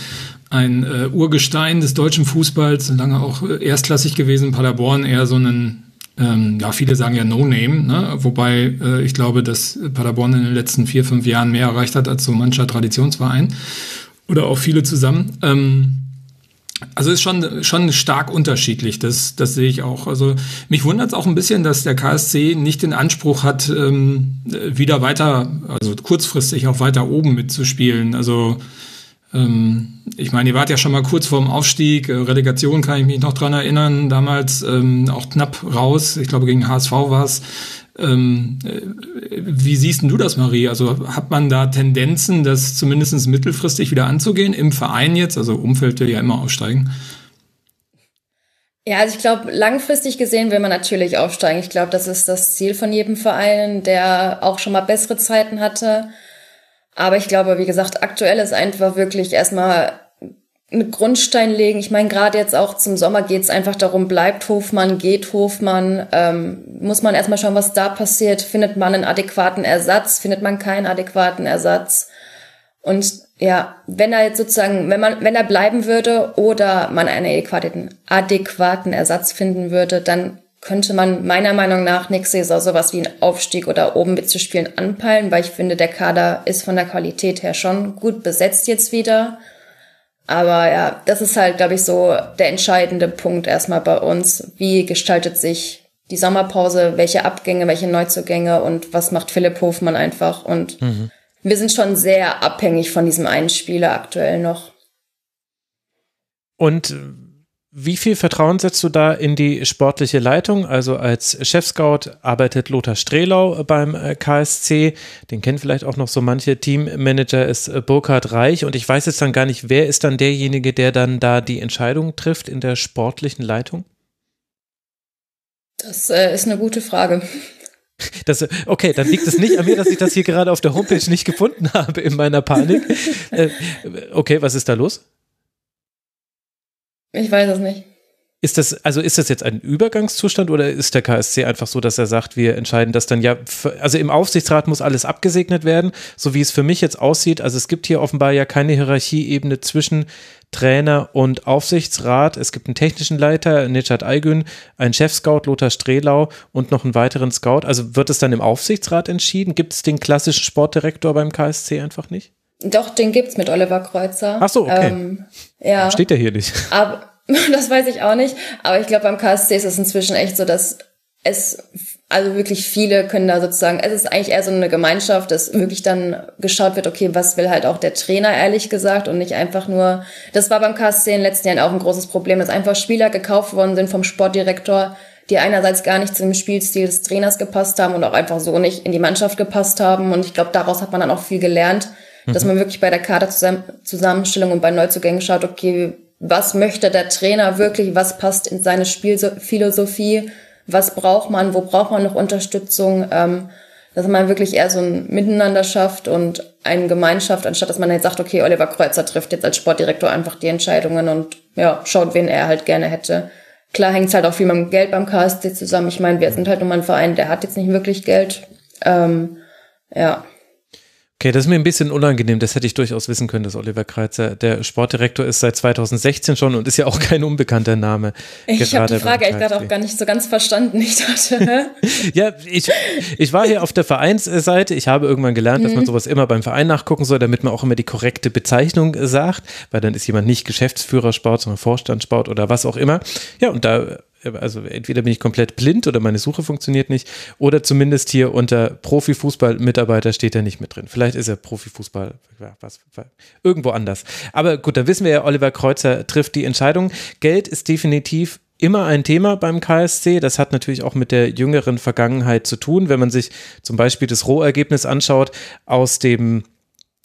ein äh, Urgestein des deutschen Fußballs, lange auch erstklassig gewesen, Paderborn eher so ein ähm, ja, viele sagen ja No-Name, ne? wobei äh, ich glaube, dass Paderborn in den letzten vier, fünf Jahren mehr erreicht hat als so mancher Traditionsverein oder auch viele zusammen. Ähm, also ist schon, schon stark unterschiedlich, das, das sehe ich auch. Also mich wundert es auch ein bisschen, dass der KSC nicht den Anspruch hat, ähm, wieder weiter, also kurzfristig auch weiter oben mitzuspielen. Also ich meine, ihr wart ja schon mal kurz vorm Aufstieg, äh, Relegation kann ich mich noch dran erinnern, damals ähm, auch knapp raus, ich glaube gegen HSV war es. Ähm, äh, wie siehst du das, Marie? Also hat man da Tendenzen, das zumindest mittelfristig wieder anzugehen im Verein jetzt? Also Umfeld will ja immer aufsteigen. Ja, also ich glaube, langfristig gesehen will man natürlich aufsteigen. Ich glaube, das ist das Ziel von jedem Verein, der auch schon mal bessere Zeiten hatte. Aber ich glaube, wie gesagt, aktuell ist einfach wirklich erstmal mit Grundstein legen. Ich meine, gerade jetzt auch zum Sommer geht es einfach darum, bleibt Hofmann, geht Hofmann, ähm, muss man erstmal schauen, was da passiert. Findet man einen adäquaten Ersatz, findet man keinen adäquaten Ersatz? Und ja, wenn er jetzt sozusagen, wenn man, wenn er bleiben würde oder man einen adäquaten, adäquaten Ersatz finden würde, dann könnte man meiner Meinung nach nächste Saison sowas wie ein Aufstieg oder oben mitzuspielen anpeilen, weil ich finde, der Kader ist von der Qualität her schon gut besetzt jetzt wieder. Aber ja, das ist halt, glaube ich, so der entscheidende Punkt erstmal bei uns. Wie gestaltet sich die Sommerpause? Welche Abgänge, welche Neuzugänge und was macht Philipp Hofmann einfach? Und mhm. wir sind schon sehr abhängig von diesem einen Spieler aktuell noch. Und wie viel Vertrauen setzt du da in die sportliche Leitung? Also als Chefscout arbeitet Lothar Strehlau beim äh, KSC. Den kennen vielleicht auch noch so manche. Teammanager ist äh, Burkhard Reich. Und ich weiß jetzt dann gar nicht, wer ist dann derjenige, der dann da die Entscheidung trifft in der sportlichen Leitung? Das äh, ist eine gute Frage. Das, okay, dann liegt es nicht an mir, dass ich das hier gerade auf der Homepage nicht gefunden habe in meiner Panik. Äh, okay, was ist da los? Ich weiß es nicht. Ist das, also ist das jetzt ein Übergangszustand oder ist der KSC einfach so, dass er sagt, wir entscheiden das dann ja, also im Aufsichtsrat muss alles abgesegnet werden, so wie es für mich jetzt aussieht. Also es gibt hier offenbar ja keine Hierarchieebene zwischen Trainer und Aufsichtsrat. Es gibt einen technischen Leiter, Nitschad Aygün, einen Chefscout, Lothar Strehlau und noch einen weiteren Scout. Also wird es dann im Aufsichtsrat entschieden? Gibt es den klassischen Sportdirektor beim KSC einfach nicht? Doch, den gibt's mit Oliver Kreuzer. Ach so, okay. Ähm, ja. Steht der hier nicht. Aber, das weiß ich auch nicht. Aber ich glaube, beim KSC ist es inzwischen echt so, dass es, also wirklich viele können da sozusagen, es ist eigentlich eher so eine Gemeinschaft, dass wirklich dann geschaut wird, okay, was will halt auch der Trainer, ehrlich gesagt, und nicht einfach nur, das war beim KSC in den letzten Jahren auch ein großes Problem, dass einfach Spieler gekauft worden sind vom Sportdirektor, die einerseits gar nicht zum Spielstil des Trainers gepasst haben und auch einfach so nicht in die Mannschaft gepasst haben. Und ich glaube, daraus hat man dann auch viel gelernt, dass man wirklich bei der Kaderzusammenstellung und bei Neuzugängen schaut, okay, was möchte der Trainer wirklich, was passt in seine Spielphilosophie, was braucht man, wo braucht man noch Unterstützung. Ähm, dass man wirklich eher so ein Miteinander schafft und eine Gemeinschaft, anstatt dass man jetzt sagt, okay, Oliver Kreuzer trifft jetzt als Sportdirektor einfach die Entscheidungen und ja, schaut, wen er halt gerne hätte. Klar hängt es halt auch viel mit dem Geld beim KSC zusammen. Ich meine, wir sind halt nur mal ein Verein, der hat jetzt nicht wirklich Geld. Ähm, ja. Okay, das ist mir ein bisschen unangenehm. Das hätte ich durchaus wissen können, dass Oliver Kreizer der Sportdirektor ist seit 2016 schon und ist ja auch kein unbekannter Name. Ich habe die Frage echt gerade auch gar nicht so ganz verstanden. Ich dachte, ja, ich, ich war hier auf der Vereinsseite. Ich habe irgendwann gelernt, dass man mhm. sowas immer beim Verein nachgucken soll, damit man auch immer die korrekte Bezeichnung sagt, weil dann ist jemand nicht Geschäftsführer Sport, sondern Vorstand Sport oder was auch immer. Ja, und da also entweder bin ich komplett blind oder meine Suche funktioniert nicht oder zumindest hier unter Profifußball-Mitarbeiter steht er nicht mit drin. Vielleicht ist er Profifußball, was, irgendwo anders. Aber gut, dann wissen wir ja, Oliver Kreuzer trifft die Entscheidung. Geld ist definitiv immer ein Thema beim KSC. Das hat natürlich auch mit der jüngeren Vergangenheit zu tun. Wenn man sich zum Beispiel das Rohergebnis anschaut aus dem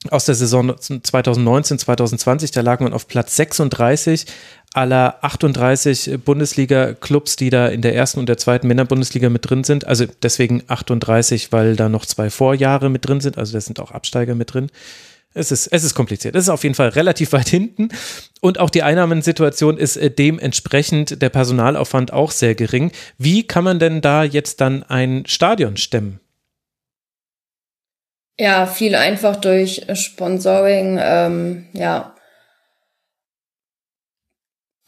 aus der Saison 2019, 2020, da lag man auf Platz 36 aller 38 Bundesliga-Clubs, die da in der ersten und der zweiten Männerbundesliga mit drin sind. Also deswegen 38, weil da noch zwei Vorjahre mit drin sind. Also da sind auch Absteiger mit drin. Es ist, es ist kompliziert. Es ist auf jeden Fall relativ weit hinten. Und auch die Einnahmensituation ist äh, dementsprechend der Personalaufwand auch sehr gering. Wie kann man denn da jetzt dann ein Stadion stemmen? Ja, viel einfach durch Sponsoring, ähm, ja,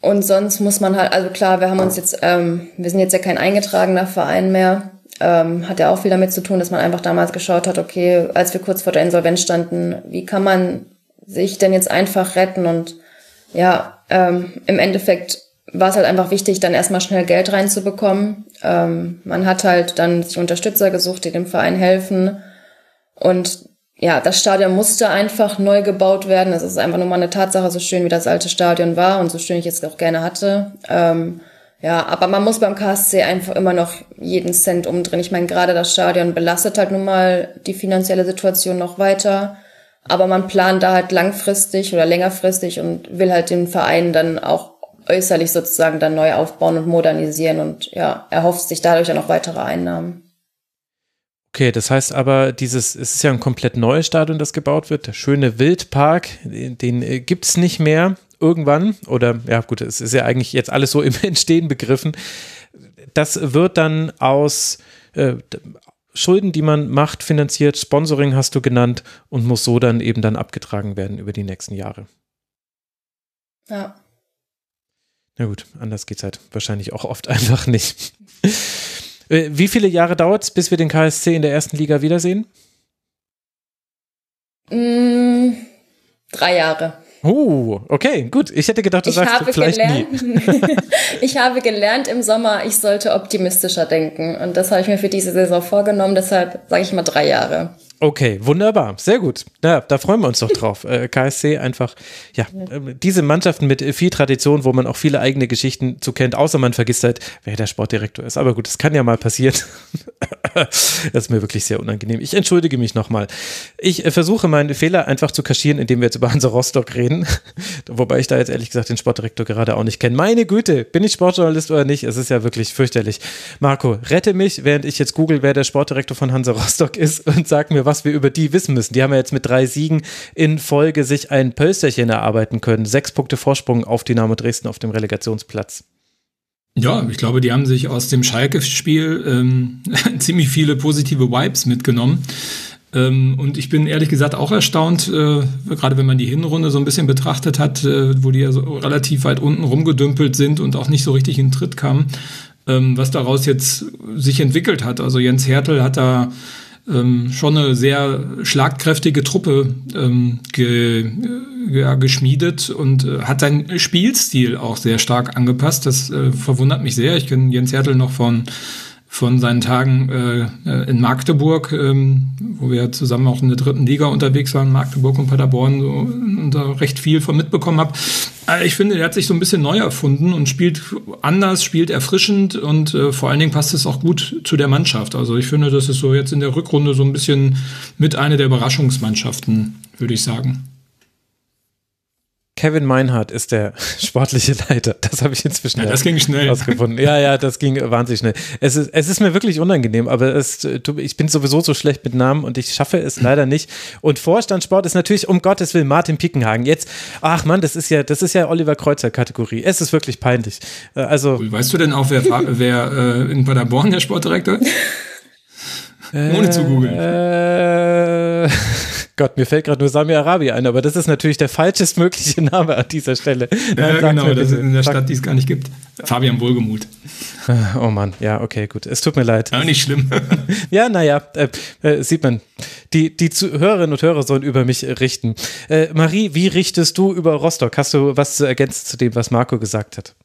und sonst muss man halt, also klar, wir haben uns jetzt, ähm, wir sind jetzt ja kein eingetragener Verein mehr. Ähm, hat ja auch viel damit zu tun, dass man einfach damals geschaut hat, okay, als wir kurz vor der Insolvenz standen, wie kann man sich denn jetzt einfach retten? Und ja, ähm, im Endeffekt war es halt einfach wichtig, dann erstmal schnell Geld reinzubekommen. Ähm, man hat halt dann sich Unterstützer gesucht, die dem Verein helfen. Und ja, das Stadion musste einfach neu gebaut werden. Das ist einfach nur mal eine Tatsache, so schön wie das alte Stadion war und so schön ich es auch gerne hatte. Ähm, ja, aber man muss beim KSC einfach immer noch jeden Cent umdrehen. Ich meine, gerade das Stadion belastet halt nun mal die finanzielle Situation noch weiter. Aber man plant da halt langfristig oder längerfristig und will halt den Verein dann auch äußerlich sozusagen dann neu aufbauen und modernisieren und ja, erhofft sich dadurch dann noch weitere Einnahmen. Okay, das heißt aber, dieses, es ist ja ein komplett neues Stadion, das gebaut wird. Der schöne Wildpark, den, den äh, gibt es nicht mehr irgendwann. Oder ja, gut, es ist ja eigentlich jetzt alles so im Entstehen begriffen. Das wird dann aus äh, Schulden, die man macht, finanziert, Sponsoring hast du genannt und muss so dann eben dann abgetragen werden über die nächsten Jahre. Ja. Na gut, anders geht es halt wahrscheinlich auch oft einfach nicht. Äh, wie viele Jahre dauert es, bis wir den KSC in der ersten Liga wiedersehen? Mm, drei Jahre. Oh, okay, gut. Ich hätte gedacht, du ich sagst vielleicht gelernt, nie. ich habe gelernt im Sommer, ich sollte optimistischer denken. Und das habe ich mir für diese Saison vorgenommen. Deshalb sage ich mal drei Jahre. Okay, wunderbar, sehr gut. Ja, da freuen wir uns doch drauf. Äh, KSC einfach, ja, äh, diese Mannschaften mit viel Tradition, wo man auch viele eigene Geschichten zu kennt, außer man vergisst halt, wer der Sportdirektor ist. Aber gut, das kann ja mal passieren. das ist mir wirklich sehr unangenehm. Ich entschuldige mich nochmal. Ich äh, versuche meinen Fehler einfach zu kaschieren, indem wir jetzt über Hansa Rostock reden. Wobei ich da jetzt ehrlich gesagt den Sportdirektor gerade auch nicht kenne. Meine Güte, bin ich Sportjournalist oder nicht? Es ist ja wirklich fürchterlich. Marco, rette mich, während ich jetzt google, wer der Sportdirektor von Hansa Rostock ist und sag mir, was wir über die wissen müssen. Die haben ja jetzt mit drei Siegen in Folge sich ein Pölsterchen erarbeiten können. Sechs Punkte Vorsprung auf Dynamo Dresden auf dem Relegationsplatz. Ja, ich glaube, die haben sich aus dem Schalke-Spiel ähm, ziemlich viele positive Vibes mitgenommen. Ähm, und ich bin ehrlich gesagt auch erstaunt, äh, gerade wenn man die Hinrunde so ein bisschen betrachtet hat, äh, wo die ja so relativ weit unten rumgedümpelt sind und auch nicht so richtig in Tritt kamen, ähm, was daraus jetzt sich entwickelt hat. Also Jens Hertel hat da ähm, schon eine sehr schlagkräftige Truppe ähm, ge, äh, ja, geschmiedet und äh, hat seinen Spielstil auch sehr stark angepasst. Das äh, verwundert mich sehr. Ich kenne Jens Hertel noch von von seinen Tagen äh, äh, in Magdeburg, ähm, wo wir zusammen auch in der dritten Liga unterwegs waren, Magdeburg und Paderborn, so, und da recht viel von mitbekommen habe. Äh, ich finde, er hat sich so ein bisschen neu erfunden und spielt anders, spielt erfrischend und äh, vor allen Dingen passt es auch gut zu der Mannschaft. Also ich finde, das ist so jetzt in der Rückrunde so ein bisschen mit einer der Überraschungsmannschaften, würde ich sagen. Kevin Meinhardt ist der sportliche Leiter. Das habe ich inzwischen ja, das ging schnell. ausgefunden. Ja, ja, das ging wahnsinnig schnell. Es ist, es ist mir wirklich unangenehm, aber es, ich bin sowieso so schlecht mit Namen und ich schaffe es leider nicht. Und Vorstandssport ist natürlich um Gottes Willen Martin Pickenhagen. Jetzt, ach Mann, das ist ja, das ist ja Oliver Kreuzer Kategorie. Es ist wirklich peinlich. Äh, also. Weißt du denn auch, wer, wer äh, in Paderborn der Sportdirektor ist? Ohne zu googeln. Äh, Gott, mir fällt gerade nur Sami Arabi ein, aber das ist natürlich der falschestmögliche Name an dieser Stelle. Ja, Nein, genau, das ist in der Stadt, die es gar nicht gibt. Fabian Wohlgemuth. Oh Mann, ja, okay, gut. Es tut mir leid. Aber nicht schlimm. ja, naja, äh, äh, sieht man. Die, die Hörerinnen und Hörer sollen über mich richten. Äh, Marie, wie richtest du über Rostock? Hast du was zu ergänzen zu dem, was Marco gesagt hat?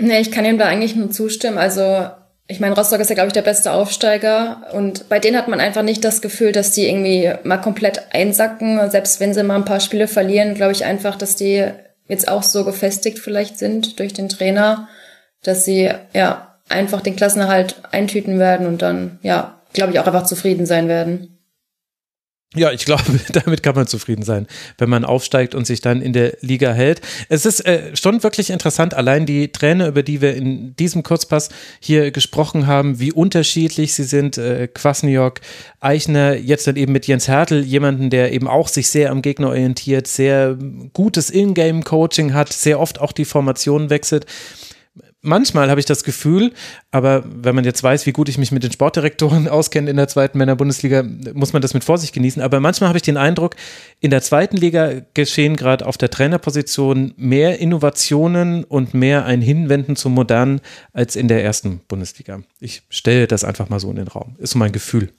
Nee, ich kann ihm da eigentlich nur zustimmen. Also ich meine, Rostock ist ja, glaube ich, der beste Aufsteiger und bei denen hat man einfach nicht das Gefühl, dass die irgendwie mal komplett einsacken. Selbst wenn sie mal ein paar Spiele verlieren, glaube ich einfach, dass die jetzt auch so gefestigt vielleicht sind durch den Trainer, dass sie ja einfach den Klassenerhalt eintüten werden und dann, ja, glaube ich, auch einfach zufrieden sein werden. Ja, ich glaube, damit kann man zufrieden sein, wenn man aufsteigt und sich dann in der Liga hält. Es ist äh, schon wirklich interessant, allein die Trainer, über die wir in diesem Kurzpass hier gesprochen haben, wie unterschiedlich sie sind. Äh, Kwasniok, Eichner, jetzt dann eben mit Jens Hertel, jemanden, der eben auch sich sehr am Gegner orientiert, sehr gutes Ingame-Coaching hat, sehr oft auch die Formation wechselt manchmal habe ich das Gefühl, aber wenn man jetzt weiß, wie gut ich mich mit den Sportdirektoren auskenne in der zweiten Männer-Bundesliga, muss man das mit Vorsicht genießen. Aber manchmal habe ich den Eindruck, in der zweiten Liga geschehen gerade auf der Trainerposition mehr Innovationen und mehr ein Hinwenden zum Modernen als in der ersten Bundesliga. Ich stelle das einfach mal so in den Raum. Ist so mein Gefühl.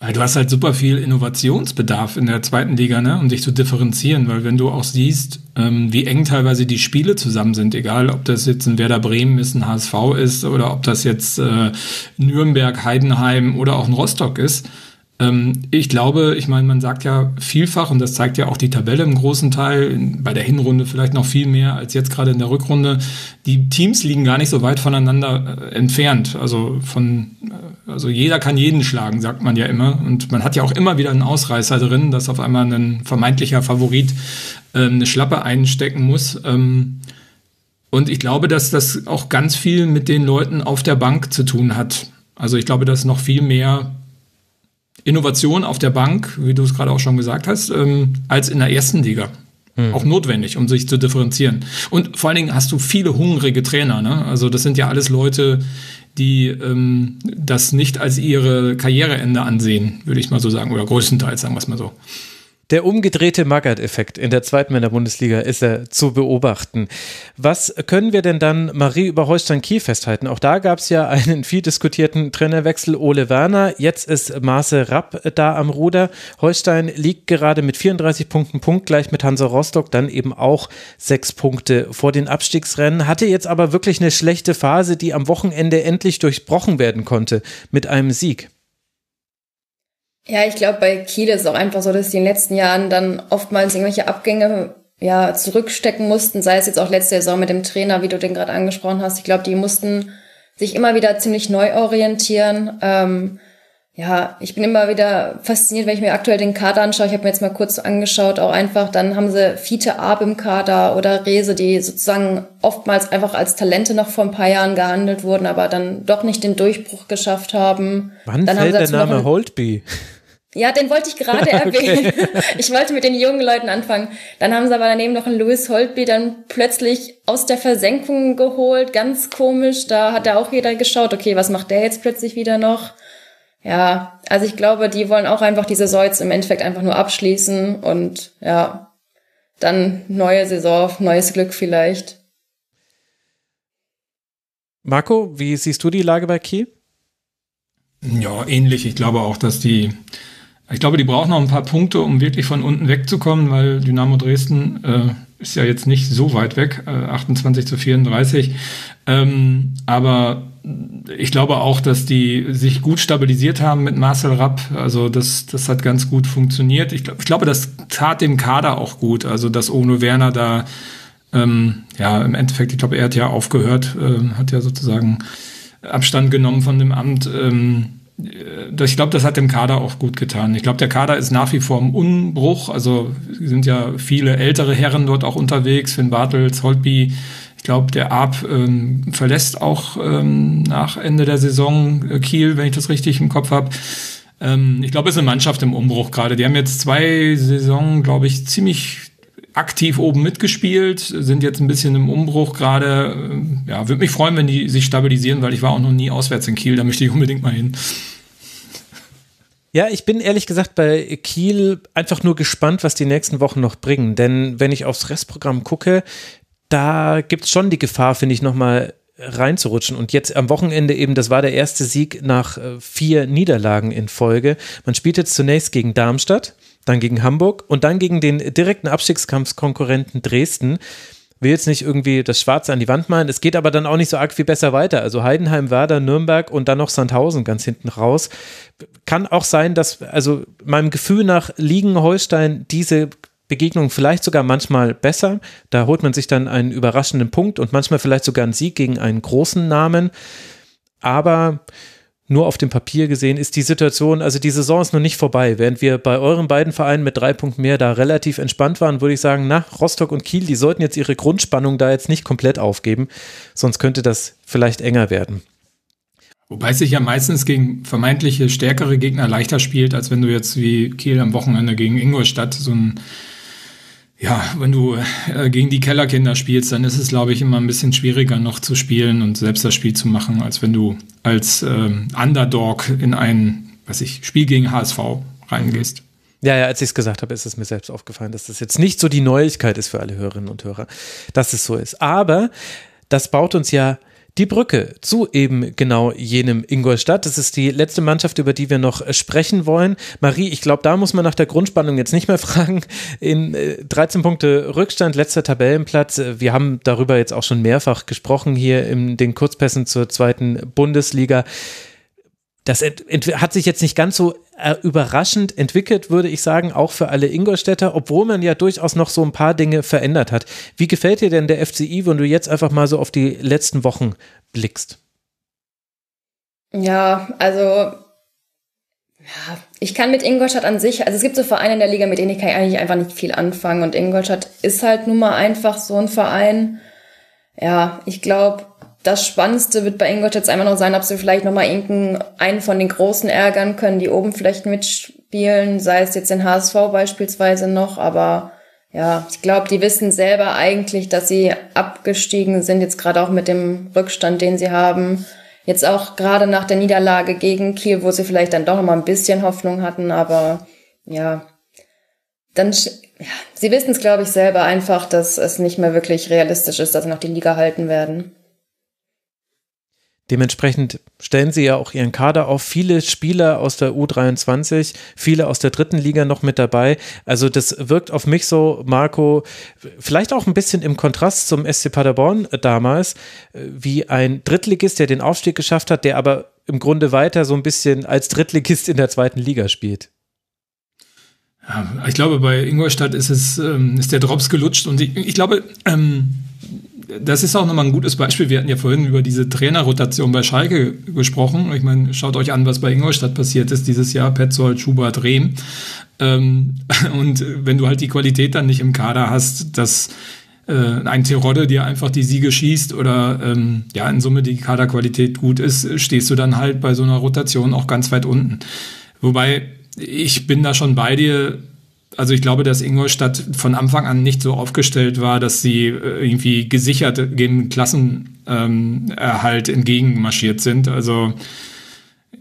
Du hast halt super viel Innovationsbedarf in der zweiten Liga, ne, um dich zu differenzieren, weil wenn du auch siehst, ähm, wie eng teilweise die Spiele zusammen sind, egal ob das jetzt ein Werder Bremen ist, ein HSV ist oder ob das jetzt äh, Nürnberg, Heidenheim oder auch ein Rostock ist, ich glaube, ich meine, man sagt ja vielfach, und das zeigt ja auch die Tabelle im großen Teil, bei der Hinrunde vielleicht noch viel mehr als jetzt gerade in der Rückrunde, die Teams liegen gar nicht so weit voneinander äh, entfernt. Also von, äh, also jeder kann jeden schlagen, sagt man ja immer. Und man hat ja auch immer wieder einen Ausreißer drin, dass auf einmal ein vermeintlicher Favorit äh, eine Schlappe einstecken muss. Ähm, und ich glaube, dass das auch ganz viel mit den Leuten auf der Bank zu tun hat. Also ich glaube, dass noch viel mehr Innovation auf der Bank, wie du es gerade auch schon gesagt hast, ähm, als in der ersten Liga. Mhm. Auch notwendig, um sich zu differenzieren. Und vor allen Dingen hast du viele hungrige Trainer. Ne? Also das sind ja alles Leute, die ähm, das nicht als ihre Karriereende ansehen, würde ich mal so sagen, oder größtenteils, sagen wir es mal so. Der umgedrehte Magath-Effekt in der zweiten Männer-Bundesliga ist er zu beobachten. Was können wir denn dann, Marie, über Holstein Kiel festhalten? Auch da gab es ja einen viel diskutierten Trainerwechsel. Ole Werner, jetzt ist Marcel Rapp da am Ruder. Holstein liegt gerade mit 34 Punkten punktgleich mit Hansa Rostock, dann eben auch sechs Punkte vor den Abstiegsrennen. Hatte jetzt aber wirklich eine schlechte Phase, die am Wochenende endlich durchbrochen werden konnte mit einem Sieg. Ja, ich glaube, bei Kiel ist es auch einfach so, dass die in den letzten Jahren dann oftmals irgendwelche Abgänge ja, zurückstecken mussten, sei es jetzt auch letzte Saison mit dem Trainer, wie du den gerade angesprochen hast. Ich glaube, die mussten sich immer wieder ziemlich neu orientieren. Ähm, ja, ich bin immer wieder fasziniert, wenn ich mir aktuell den Kader anschaue. Ich habe mir jetzt mal kurz angeschaut, auch einfach, dann haben sie Fiete Ab im Kader oder Rese, die sozusagen oftmals einfach als Talente noch vor ein paar Jahren gehandelt wurden, aber dann doch nicht den Durchbruch geschafft haben. Wann dann fällt der Name Holtby? Ja, den wollte ich gerade erwähnen. Ich wollte mit den jungen Leuten anfangen. Dann haben sie aber daneben noch einen Louis Holtby dann plötzlich aus der Versenkung geholt. Ganz komisch. Da hat da auch jeder geschaut, okay, was macht der jetzt plötzlich wieder noch? Ja, also ich glaube, die wollen auch einfach die Saison jetzt im Endeffekt einfach nur abschließen und ja, dann neue Saison, neues Glück vielleicht. Marco, wie siehst du die Lage bei Kiel? Ja, ähnlich. Ich glaube auch, dass die ich glaube, die brauchen noch ein paar Punkte, um wirklich von unten wegzukommen, weil Dynamo Dresden äh, ist ja jetzt nicht so weit weg, äh, 28 zu 34. Ähm, aber ich glaube auch, dass die sich gut stabilisiert haben mit Marcel Rapp. Also das, das hat ganz gut funktioniert. Ich, glaub, ich glaube, das tat dem Kader auch gut. Also dass Ono Werner da, ähm, ja, im Endeffekt, ich glaube, er hat ja aufgehört, äh, hat ja sozusagen Abstand genommen von dem Amt. Ähm, äh, ich glaube, das hat dem Kader auch gut getan. Ich glaube, der Kader ist nach wie vor im Unbruch. Also sind ja viele ältere Herren dort auch unterwegs. Finn Bartels, Holtby. Ich glaube, der Arp ähm, verlässt auch ähm, nach Ende der Saison äh, Kiel, wenn ich das richtig im Kopf habe. Ähm, ich glaube, es ist eine Mannschaft im Umbruch gerade. Die haben jetzt zwei Saisonen, glaube ich, ziemlich aktiv oben mitgespielt, sind jetzt ein bisschen im Umbruch gerade. Ja, würde mich freuen, wenn die sich stabilisieren, weil ich war auch noch nie auswärts in Kiel, da möchte ich unbedingt mal hin. Ja, ich bin ehrlich gesagt bei Kiel einfach nur gespannt, was die nächsten Wochen noch bringen. Denn wenn ich aufs Restprogramm gucke, da gibt es schon die Gefahr, finde ich, nochmal reinzurutschen. Und jetzt am Wochenende eben, das war der erste Sieg nach äh, vier Niederlagen in Folge. Man spielt jetzt zunächst gegen Darmstadt, dann gegen Hamburg und dann gegen den direkten Abstiegskampfkonkurrenten Dresden. Will jetzt nicht irgendwie das Schwarze an die Wand malen. Es geht aber dann auch nicht so arg viel besser weiter. Also Heidenheim, Werder, Nürnberg und dann noch Sandhausen ganz hinten raus. Kann auch sein, dass, also meinem Gefühl nach liegen Holstein diese Begegnung vielleicht sogar manchmal besser. Da holt man sich dann einen überraschenden Punkt und manchmal vielleicht sogar einen Sieg gegen einen großen Namen. Aber nur auf dem Papier gesehen ist die Situation, also die Saison ist noch nicht vorbei. Während wir bei euren beiden Vereinen mit drei Punkten mehr da relativ entspannt waren, würde ich sagen, na, Rostock und Kiel, die sollten jetzt ihre Grundspannung da jetzt nicht komplett aufgeben, sonst könnte das vielleicht enger werden. Wobei es sich ja meistens gegen vermeintliche stärkere Gegner leichter spielt, als wenn du jetzt wie Kiel am Wochenende gegen Ingolstadt so ein ja, wenn du äh, gegen die Kellerkinder spielst, dann ist es, glaube ich, immer ein bisschen schwieriger noch zu spielen und selbst das Spiel zu machen, als wenn du als ähm, Underdog in ein, was ich, Spiel gegen HSV reingehst. Ja, ja, als ich es gesagt habe, ist es mir selbst aufgefallen, dass das jetzt nicht so die Neuigkeit ist für alle Hörerinnen und Hörer, dass es so ist. Aber das baut uns ja die Brücke zu eben genau jenem Ingolstadt. Das ist die letzte Mannschaft, über die wir noch sprechen wollen. Marie, ich glaube, da muss man nach der Grundspannung jetzt nicht mehr fragen. In 13 äh, Punkte Rückstand, letzter Tabellenplatz. Wir haben darüber jetzt auch schon mehrfach gesprochen hier in den Kurzpässen zur zweiten Bundesliga das hat sich jetzt nicht ganz so äh, überraschend entwickelt, würde ich sagen, auch für alle Ingolstädter, obwohl man ja durchaus noch so ein paar Dinge verändert hat. Wie gefällt dir denn der FCI, wenn du jetzt einfach mal so auf die letzten Wochen blickst? Ja, also ja, ich kann mit Ingolstadt an sich, also es gibt so Vereine in der Liga, mit denen ich kann eigentlich einfach nicht viel anfangen und Ingolstadt ist halt nun mal einfach so ein Verein. Ja, ich glaube, das Spannendste wird bei Ingolstadt jetzt einfach noch sein, ob sie vielleicht nochmal einen von den Großen ärgern können, die oben vielleicht mitspielen, sei es jetzt den HSV beispielsweise noch, aber ja, ich glaube, die wissen selber eigentlich, dass sie abgestiegen sind, jetzt gerade auch mit dem Rückstand, den sie haben. Jetzt auch gerade nach der Niederlage gegen Kiel, wo sie vielleicht dann doch noch mal ein bisschen Hoffnung hatten, aber ja, dann, ja, sie wissen es, glaube ich, selber einfach, dass es nicht mehr wirklich realistisch ist, dass sie noch die Liga halten werden. Dementsprechend stellen sie ja auch ihren Kader auf. Viele Spieler aus der U23, viele aus der dritten Liga noch mit dabei. Also das wirkt auf mich so, Marco, vielleicht auch ein bisschen im Kontrast zum SC Paderborn damals, wie ein Drittligist, der den Aufstieg geschafft hat, der aber im Grunde weiter so ein bisschen als Drittligist in der zweiten Liga spielt. Ja, ich glaube, bei Ingolstadt ist es, ähm, ist der Drops gelutscht und ich, ich glaube, ähm, das ist auch nochmal ein gutes Beispiel. Wir hatten ja vorhin über diese Trainerrotation bei Schalke gesprochen. Ich meine, schaut euch an, was bei Ingolstadt passiert ist dieses Jahr. Petzold, Schubert, Rehm. Ähm, und wenn du halt die Qualität dann nicht im Kader hast, dass äh, ein Terodde dir einfach die Siege schießt oder ähm, ja, in Summe die Kaderqualität gut ist, stehst du dann halt bei so einer Rotation auch ganz weit unten. Wobei ich bin da schon bei dir, also ich glaube, dass Ingolstadt von Anfang an nicht so aufgestellt war, dass sie äh, irgendwie gesichert dem Klassenerhalt ähm, entgegenmarschiert sind. Also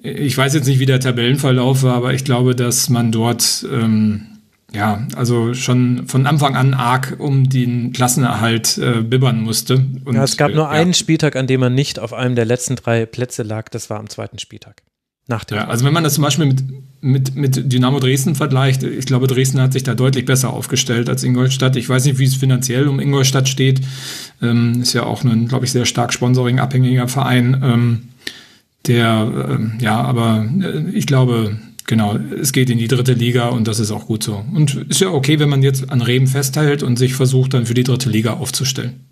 ich weiß jetzt nicht, wie der Tabellenverlauf war, aber ich glaube, dass man dort ähm, ja, also schon von Anfang an arg um den Klassenerhalt äh, bibbern musste. Und, ja, es gab nur äh, einen Spieltag, an dem man nicht auf einem der letzten drei Plätze lag. Das war am zweiten Spieltag. Nach dem ja, also wenn man das zum Beispiel mit, mit, mit Dynamo Dresden vergleicht, ich glaube, Dresden hat sich da deutlich besser aufgestellt als Ingolstadt. Ich weiß nicht, wie es finanziell um Ingolstadt steht. Ähm, ist ja auch ein, glaube ich, sehr stark sponsoring-abhängiger Verein. Ähm, der, ähm, ja, aber äh, ich glaube, genau, es geht in die dritte Liga und das ist auch gut so. Und ist ja okay, wenn man jetzt an Reben festhält und sich versucht, dann für die dritte Liga aufzustellen.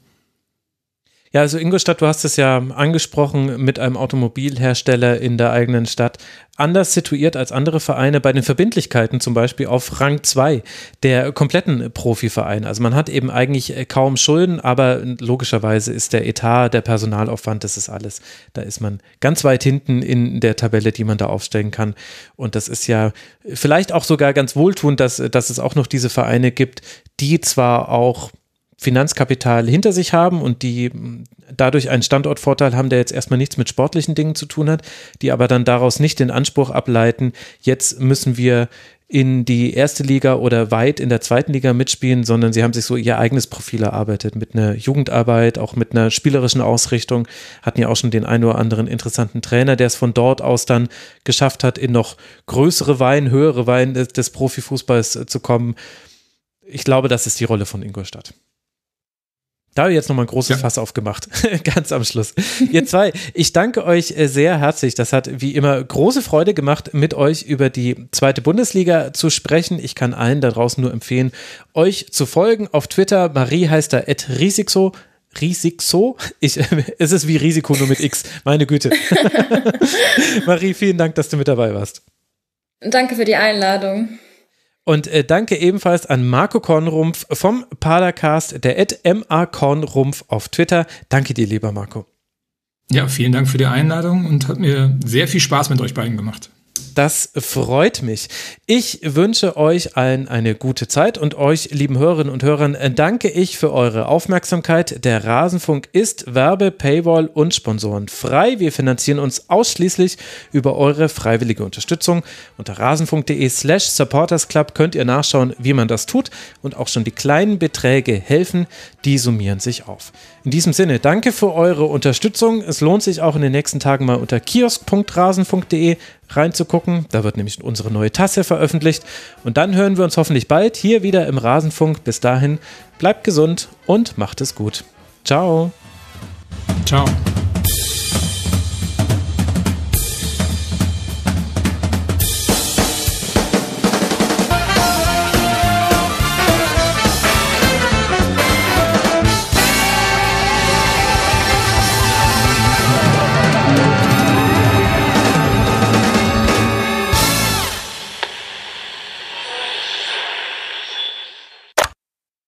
Ja, also Ingolstadt, du hast es ja angesprochen, mit einem Automobilhersteller in der eigenen Stadt, anders situiert als andere Vereine bei den Verbindlichkeiten, zum Beispiel auf Rang 2 der kompletten Profivereine. Also man hat eben eigentlich äh, kaum Schulden, aber logischerweise ist der Etat, der Personalaufwand, das ist alles. Da ist man ganz weit hinten in der Tabelle, die man da aufstellen kann. Und das ist ja vielleicht auch sogar ganz wohltuend, dass, dass es auch noch diese Vereine gibt, die zwar auch Finanzkapital hinter sich haben und die dadurch einen Standortvorteil haben, der jetzt erstmal nichts mit sportlichen Dingen zu tun hat, die aber dann daraus nicht den Anspruch ableiten, jetzt müssen wir in die erste Liga oder weit in der zweiten Liga mitspielen, sondern sie haben sich so ihr eigenes Profil erarbeitet mit einer Jugendarbeit, auch mit einer spielerischen Ausrichtung, hatten ja auch schon den einen oder anderen interessanten Trainer, der es von dort aus dann geschafft hat, in noch größere Wein, höhere Wein des, des Profifußballs zu kommen. Ich glaube, das ist die Rolle von Ingolstadt. Da habe ich jetzt nochmal ein großes ja. Fass aufgemacht. Ganz am Schluss. Ihr zwei, ich danke euch äh, sehr herzlich. Das hat wie immer große Freude gemacht, mit euch über die zweite Bundesliga zu sprechen. Ich kann allen da draußen nur empfehlen, euch zu folgen. Auf Twitter, Marie heißt da at Risiko. Risiko? Ich, es ist wie Risiko nur mit X. Meine Güte. Marie, vielen Dank, dass du mit dabei warst. Danke für die Einladung. Und äh, danke ebenfalls an Marco Kornrumpf vom Padercast, der Ed MA Kornrumpf auf Twitter. Danke dir, lieber Marco. Ja, vielen Dank für die Einladung und hat mir sehr viel Spaß mit euch beiden gemacht. Das freut mich. Ich wünsche euch allen eine gute Zeit und euch, lieben Hörerinnen und Hörern, danke ich für eure Aufmerksamkeit. Der Rasenfunk ist Werbe, Paywall und Sponsoren frei. Wir finanzieren uns ausschließlich über eure freiwillige Unterstützung. Unter rasenfunk.de slash supportersclub könnt ihr nachschauen, wie man das tut und auch schon die kleinen Beträge helfen, die summieren sich auf. In diesem Sinne, danke für eure Unterstützung. Es lohnt sich auch in den nächsten Tagen mal unter kiosk.rasenfunk.de reinzugucken. Da wird nämlich unsere neue Tasse veröffentlicht. Und dann hören wir uns hoffentlich bald hier wieder im Rasenfunk. Bis dahin, bleibt gesund und macht es gut. Ciao. Ciao.